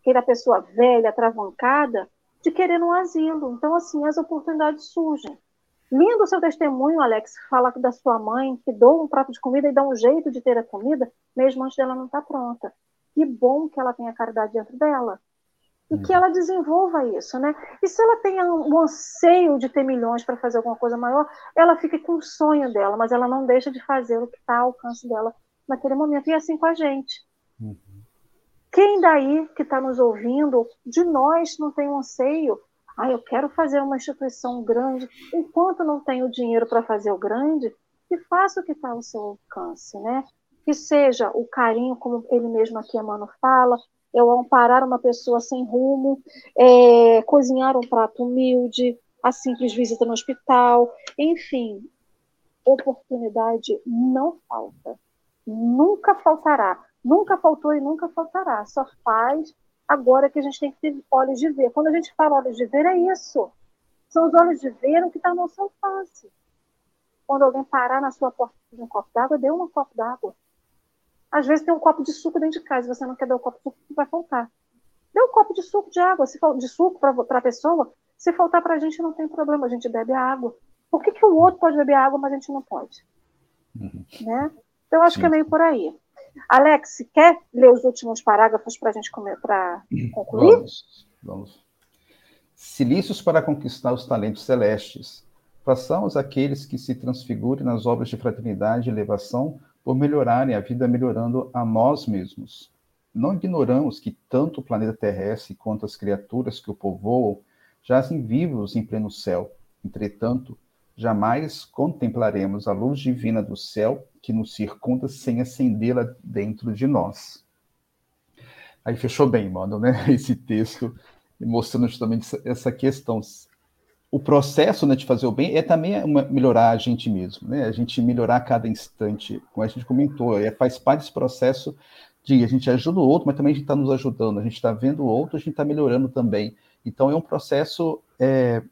aquela pessoa velha, travancada, de querer um asilo. Então, assim, as oportunidades surgem. Lindo o seu testemunho, Alex, fala da sua mãe, que doa um prato de comida e dá um jeito de ter a comida, mesmo antes dela não estar tá pronta. Que bom que ela tem a caridade dentro dela e que ela desenvolva isso, né? E se ela tem um anseio de ter milhões para fazer alguma coisa maior, ela fica com o sonho dela, mas ela não deixa de fazer o que está ao alcance dela naquele momento. E é assim com a gente. Uhum. Quem daí que está nos ouvindo, de nós não tem um anseio? Ah, eu quero fazer uma instituição grande. Enquanto não tenho dinheiro para fazer o grande, que faça o que está ao seu alcance, né? Que seja o carinho, como ele mesmo aqui, Emmanuel fala, eu amparar uma pessoa sem rumo, é, cozinhar um prato humilde, a simples visita no hospital, enfim, oportunidade não falta. Nunca faltará. Nunca faltou e nunca faltará. Só faz agora que a gente tem que ter olhos de ver. Quando a gente fala olhos de ver, é isso. São os olhos de ver o que está no nosso alcance. Quando alguém parar na sua porta de um copo d'água, dê um copo d'água. Às vezes tem um copo de suco dentro de casa, você não quer dar o copo de suco, vai faltar. Dê um copo de suco de água, se de suco para a pessoa. Se faltar para a gente, não tem problema, a gente bebe a água. Por que, que o outro pode beber água, mas a gente não pode? Uhum. Né? Então, acho Sim. que é meio por aí. Alex, quer ler os últimos parágrafos para a gente para concluir? Vamos, vamos. Silícios para conquistar os talentos celestes. Façamos aqueles que se transfigurem nas obras de fraternidade e elevação por melhorarem a vida melhorando a nós mesmos. Não ignoramos que tanto o planeta terrestre quanto as criaturas que o povoam jazem vivos em pleno céu. Entretanto, jamais contemplaremos a luz divina do céu que nos circunda sem acendê-la dentro de nós. Aí fechou bem, mano, né? Esse texto mostrando justamente essa questão. O processo né, de fazer o bem é também uma, melhorar a gente mesmo, né? A gente melhorar a cada instante, como a gente comentou, é, faz parte desse processo de a gente ajuda o outro, mas também a gente está nos ajudando, a gente está vendo o outro, a gente está melhorando também. Então é um processo é,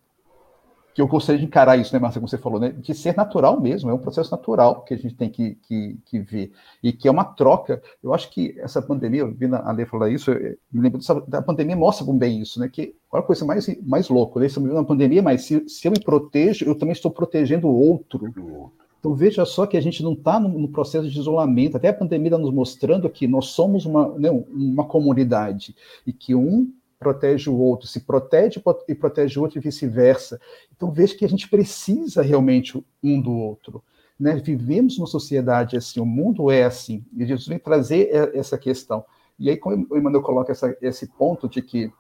que eu gostaria de encarar isso, né, Márcia, como você falou, né, de ser natural mesmo, é um processo natural que a gente tem que, que, que ver, e que é uma troca. Eu acho que essa pandemia, eu vi a Lê falar isso, me lembro da pandemia mostra bem isso, né, que a coisa mais, mais louca, né, estamos vivendo uma pandemia, mas se, se eu me protejo, eu também estou protegendo o outro. Então veja só que a gente não está no, no, processo de isolamento, até a pandemia está nos mostrando que nós somos uma, né, uma comunidade, e que um protege o outro, se protege e protege o outro e vice-versa. Então veja que a gente precisa realmente um do outro. Né? Vivemos numa sociedade assim, o mundo é assim, e Jesus vem trazer essa questão. E aí, como o Emmanuel coloca essa, esse ponto de que,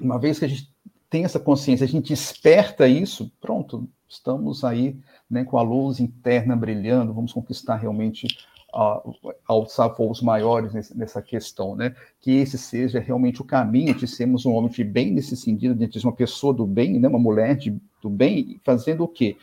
uma vez que a gente tem essa consciência, a gente desperta isso, pronto, estamos aí né, com a luz interna brilhando, vamos conquistar realmente alçar voos maiores nessa questão, né? Que esse seja realmente o caminho de sermos um homem de bem nesse sentido, de uma pessoa do bem, né? Uma mulher de, do bem, fazendo o quê?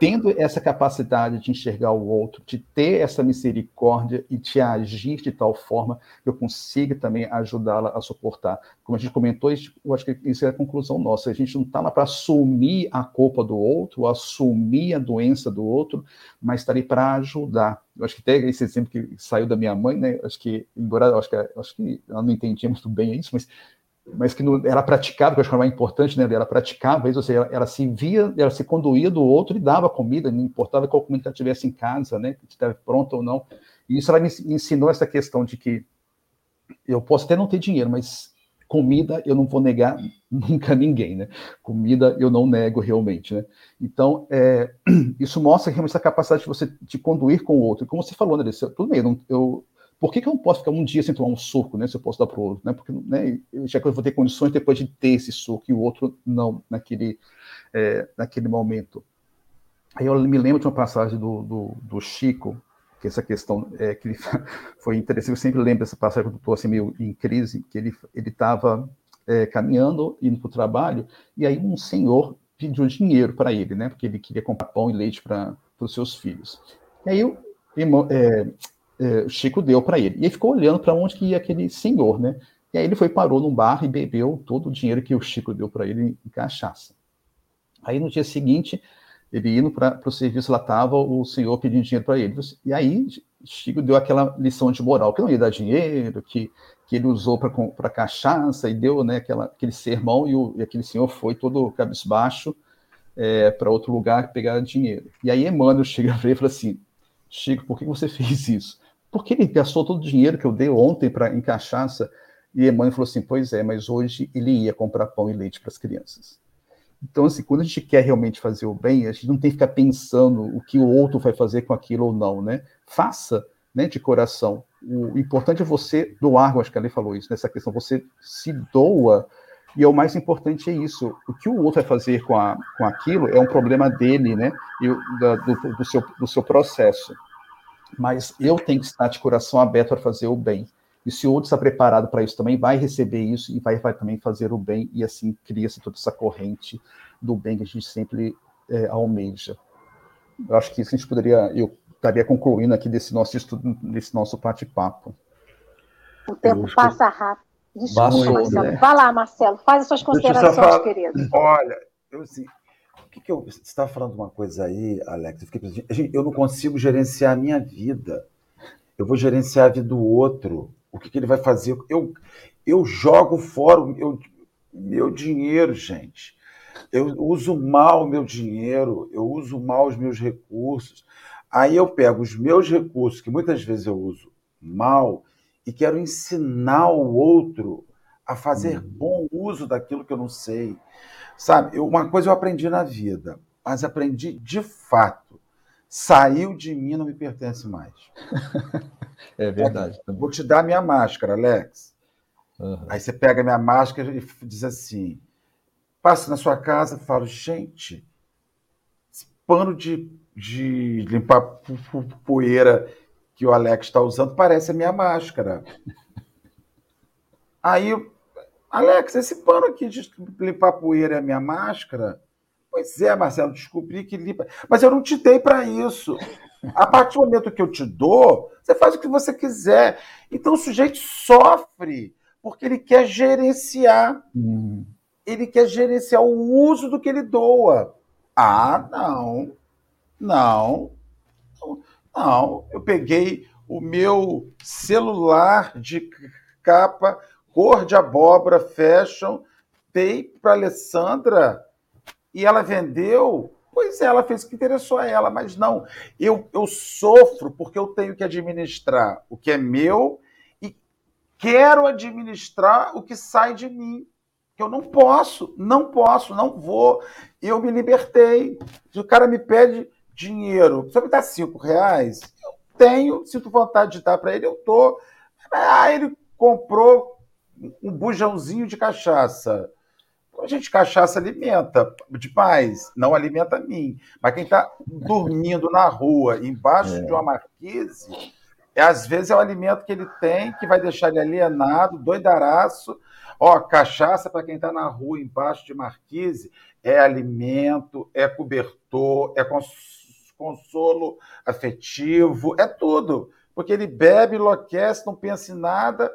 Tendo essa capacidade de enxergar o outro, de ter essa misericórdia e de agir de tal forma que eu consiga também ajudá-la a suportar. Como a gente comentou, eu acho que isso é a conclusão nossa. A gente não está lá para assumir a culpa do outro, assumir a doença do outro, mas está ali para ajudar. Eu acho que até esse exemplo que saiu da minha mãe, né? Acho que, embora acho que, acho que ela não entendia muito bem isso, mas mas que não, ela praticava, que eu acho que era mais importante, né? Ela praticava isso, ou seja, ela, ela, se via, ela se conduía do outro e dava comida, não importava qual comida ela tivesse em casa, né? Se estava pronta ou não. E isso ela me ensinou essa questão de que eu posso até não ter dinheiro, mas comida eu não vou negar nunca ninguém, né? Comida eu não nego realmente, né? Então, é, isso mostra realmente essa capacidade de você te conduir com o outro. Como você falou, né? Tudo bem, eu, não, eu por que, que eu não posso ficar um dia sem tomar um suco, né? Se eu posso dar para o outro, né? Porque né, já que eu vou ter condições depois de ter esse suco e o outro não naquele, é, naquele momento. Aí eu me lembro de uma passagem do, do, do Chico, que essa questão é, que foi interessante. Eu sempre lembro dessa passagem quando estou assim meio em crise, que ele ele estava é, caminhando indo para o trabalho e aí um senhor pediu dinheiro para ele, né? Porque ele queria comprar pão e leite para os seus filhos. E aí o irmão, é, é, Chico deu para ele. E ele ficou olhando para onde que ia aquele senhor, né? E aí ele foi, parou num bar e bebeu todo o dinheiro que o Chico deu para ele em cachaça. Aí no dia seguinte, ele indo para o serviço, lá estava o senhor pedindo dinheiro para ele. E aí Chico deu aquela lição de moral, que não ia dar dinheiro, que, que ele usou para cachaça, e deu né, aquela, aquele sermão, e, o, e aquele senhor foi todo cabisbaixo é, para outro lugar pegar dinheiro. E aí Emmanuel chega para ele e fala assim, Chico, por que você fez isso? Porque ele gastou todo o dinheiro que eu dei ontem para em cachaça. E a mãe falou assim: Pois é, mas hoje ele ia comprar pão e leite para as crianças. Então, assim, quando a gente quer realmente fazer o bem, a gente não tem que ficar pensando o que o outro vai fazer com aquilo ou não, né? Faça, né, de coração. O importante é você doar, eu acho que a Lei falou isso, nessa questão, você se doa, e o mais importante é isso. O que o outro vai fazer com, a, com aquilo é um problema dele, né? E do, do, seu, do seu processo mas eu tenho que estar de coração aberto para fazer o bem. E se o outro está preparado para isso também, vai receber isso e vai, vai também fazer o bem, e assim cria-se toda essa corrente do bem que a gente sempre é, almeja. Eu acho que isso a gente poderia, eu estaria concluindo aqui desse nosso estudo, desse nosso bate-papo. O tempo passa rápido. Desculpa, Marcelo. Né? Vai lá, Marcelo, faz as suas considerações, querido. Olha, eu assim, que, que eu. Você está falando uma coisa aí, Alex? Eu, fiquei, eu não consigo gerenciar a minha vida. Eu vou gerenciar a vida do outro. O que, que ele vai fazer? Eu, eu jogo fora o meu, meu dinheiro, gente. Eu uso mal o meu dinheiro, eu uso mal os meus recursos. Aí eu pego os meus recursos, que muitas vezes eu uso mal, e quero ensinar o outro a fazer hum. bom uso daquilo que eu não sei. Sabe, eu, uma coisa eu aprendi na vida, mas aprendi de fato. Saiu de mim, não me pertence mais. é verdade. Vou te dar minha máscara, Alex. Uhum. Aí você pega minha máscara e diz assim: passa na sua casa, falo, gente, esse pano de, de limpar poeira que o Alex está usando parece a minha máscara. Aí Alex, esse pano aqui de limpar poeira é a minha máscara? Pois é, Marcelo, descobri que limpa. Mas eu não te dei para isso. A partir do momento que eu te dou, você faz o que você quiser. Então o sujeito sofre porque ele quer gerenciar. Hum. Ele quer gerenciar o uso do que ele doa. Ah, não. Não. Não. Eu peguei o meu celular de capa, cor de abóbora, fashion, dei para Alessandra e ela vendeu. Pois é, ela fez o que interessou a ela, mas não. Eu, eu sofro porque eu tenho que administrar o que é meu e quero administrar o que sai de mim. Eu não posso, não posso, não vou. Eu me libertei. Se o cara me pede dinheiro, você me dá cinco reais? Eu tenho, sinto vontade de dar para ele, eu dou. Ah, ele comprou um bujãozinho de cachaça. A gente, cachaça alimenta demais, não alimenta a mim. Mas quem está dormindo na rua, embaixo é. de uma marquise, é, às vezes é o alimento que ele tem que vai deixar ele alienado, doidaraço. Ó, cachaça para quem está na rua, embaixo de marquise, é alimento, é cobertor, é consolo afetivo, é tudo. Porque ele bebe, enlouquece, não pensa em nada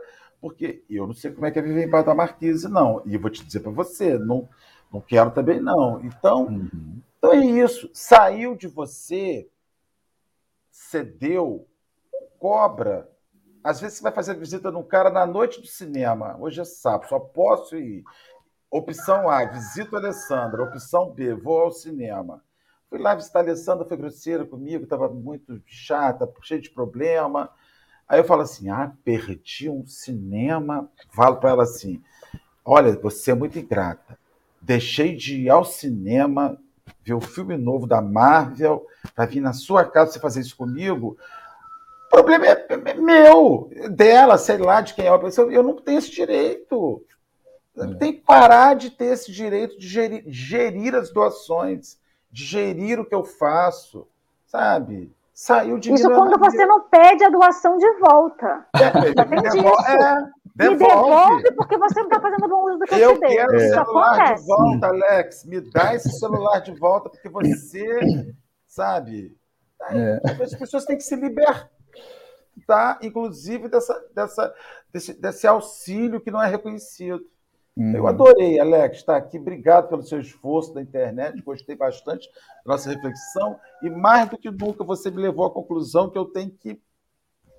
porque eu não sei como é que é viver embaixo da marquise, não. E vou te dizer para você, não, não quero também, não. Então, uhum. então é isso. Saiu de você, cedeu, cobra. Às vezes você vai fazer visita num cara na noite do cinema. Hoje é sábado, só posso ir. Opção A, visito a Alessandra. Opção B, vou ao cinema. Fui lá visitar a Alessandra, foi grosseira comigo, estava muito chata, cheia de problema. Aí eu falo assim: ah, perdi um cinema. Falo para ela assim: olha, você é muito ingrata. Deixei de ir ao cinema ver o filme novo da Marvel para vir na sua casa você fazer isso comigo. O problema é, é meu, dela, sei lá de quem é a pessoa. Eu não tenho esse direito. É. Tem que parar de ter esse direito de gerir, gerir as doações, de gerir o que eu faço, sabe? Saiu de Isso quando você não pede a doação de volta. É, Já tem disso. É, devolve. Me devolve porque você não está fazendo bom uso do que eu, eu te dei. quero o celular acontece. de volta, Alex. Me dá esse celular de volta porque você, sabe? É. As pessoas têm que se libertar, inclusive, dessa, dessa, desse, desse auxílio que não é reconhecido. Uhum. Eu adorei, Alex, estar aqui. Obrigado pelo seu esforço da internet. Gostei bastante da nossa reflexão. E mais do que nunca, você me levou à conclusão que eu tenho que.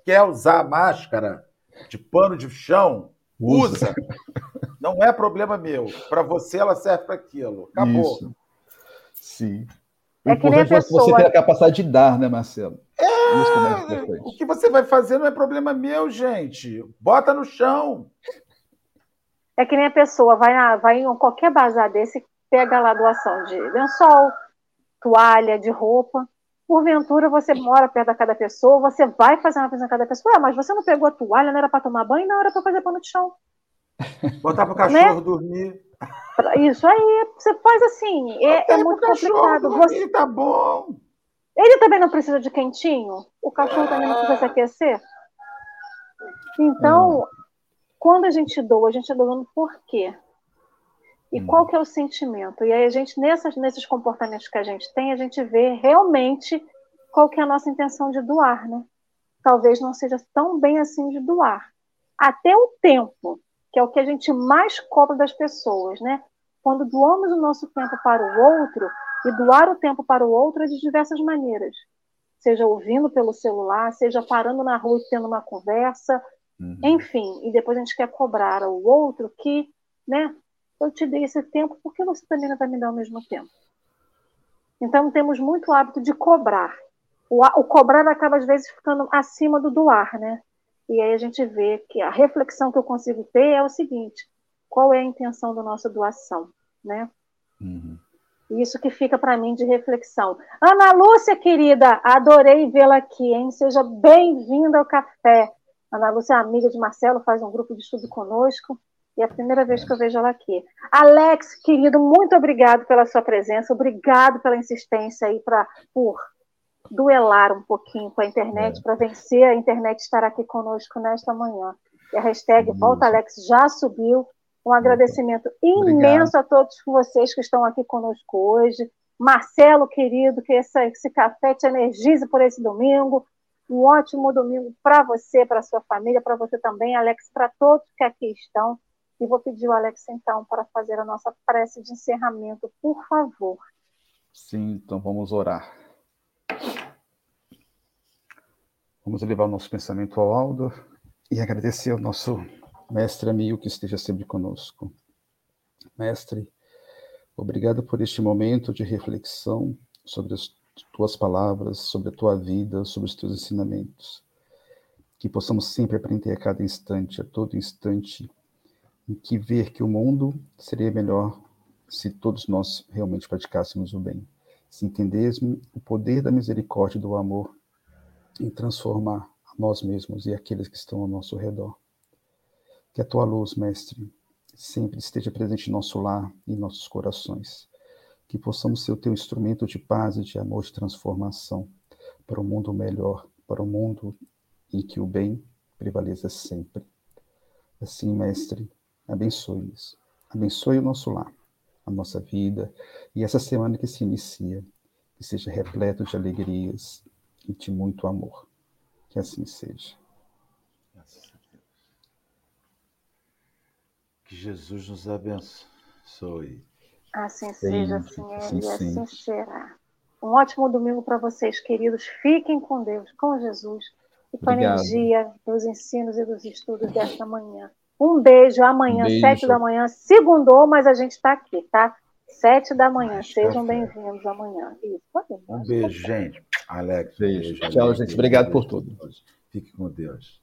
Quer usar máscara de pano de chão? Usa. Não é problema meu. Para você, ela serve para aquilo. Acabou. Isso. Sim. É que nem a pessoa... você ter a capacidade de dar, né, Marcelo? É, é o que você vai fazer não é problema meu, gente. Bota no chão. É que nem a pessoa vai, na, vai em qualquer bazar desse, pega lá doação de lençol, toalha, de roupa. Porventura, você mora perto da cada pessoa, você vai fazer uma coisa a cada pessoa. Ué, mas você não pegou a toalha, não era para tomar banho, não era para fazer pano de chão. Botar para o cachorro né? dormir. Isso aí, você faz assim, é, é muito complicado. Você tá bom. Ele também não precisa de quentinho? O cachorro também não precisa se aquecer? Então. Quando a gente doa, a gente está doando por quê? E hum. qual que é o sentimento? E aí a gente, nessas, nesses comportamentos que a gente tem, a gente vê realmente qual que é a nossa intenção de doar, né? Talvez não seja tão bem assim de doar. Até o tempo, que é o que a gente mais cobra das pessoas, né? Quando doamos o nosso tempo para o outro, e doar o tempo para o outro é de diversas maneiras. Seja ouvindo pelo celular, seja parando na rua e tendo uma conversa, Uhum. Enfim, e depois a gente quer cobrar ao outro que, né, eu te dei esse tempo, porque você também não vai me dar o mesmo tempo? Então temos muito hábito de cobrar. O, o cobrar acaba às vezes ficando acima do doar, né? E aí a gente vê que a reflexão que eu consigo ter é o seguinte: qual é a intenção da nossa doação, né? Uhum. Isso que fica para mim de reflexão. Ana Lúcia, querida, adorei vê-la aqui, hein? Seja bem-vinda ao café. Ana Lúcia é amiga de Marcelo, faz um grupo de estudo conosco. E é a primeira vez que eu vejo ela aqui. Alex, querido, muito obrigado pela sua presença, obrigado pela insistência aí pra, por duelar um pouquinho com a internet, é. para vencer a internet estar aqui conosco nesta manhã. E a hashtag Volta Alex já subiu. Um agradecimento imenso Obrigado. a todos vocês que estão aqui conosco hoje. Marcelo, querido, que esse, esse café te energize por esse domingo. Um ótimo domingo para você, para sua família, para você também, Alex, para todos que aqui estão. E vou pedir o Alex, então, para fazer a nossa prece de encerramento, por favor. Sim, então vamos orar. Vamos elevar o nosso pensamento ao Aldo e agradecer ao nosso mestre amigo que esteja sempre conosco. Mestre, obrigado por este momento de reflexão sobre as tuas palavras, sobre a tua vida, sobre os teus ensinamentos. Que possamos sempre aprender a cada instante, a todo instante, em que ver que o mundo seria melhor se todos nós realmente praticássemos o bem. Se entendêssemos o poder da misericórdia e do amor em transformar a nós mesmos e aqueles que estão ao nosso redor. Que a tua luz, Mestre, sempre esteja presente em nosso lar e em nossos corações. Que possamos ser o teu instrumento de paz e de amor, de transformação para um mundo melhor, para um mundo em que o bem prevaleça sempre. Assim, Mestre, abençoe-nos. Abençoe o nosso lar, a nossa vida e essa semana que se inicia, que seja repleto de alegrias e de muito amor. Que assim seja. Que Jesus nos abençoe. Assim seja, assim é, e assim será. Um ótimo domingo para vocês, queridos. Fiquem com Deus, com Jesus e com a energia dos ensinos e dos estudos desta manhã. Um beijo amanhã, um beijo. sete da manhã. Segundou, mas a gente está aqui, tá? Sete da manhã. Sejam bem-vindos amanhã. Isso, um beijo, gente. Alex. Beijo. beijo Tchau, gente. Obrigado por tudo. Fique com Deus.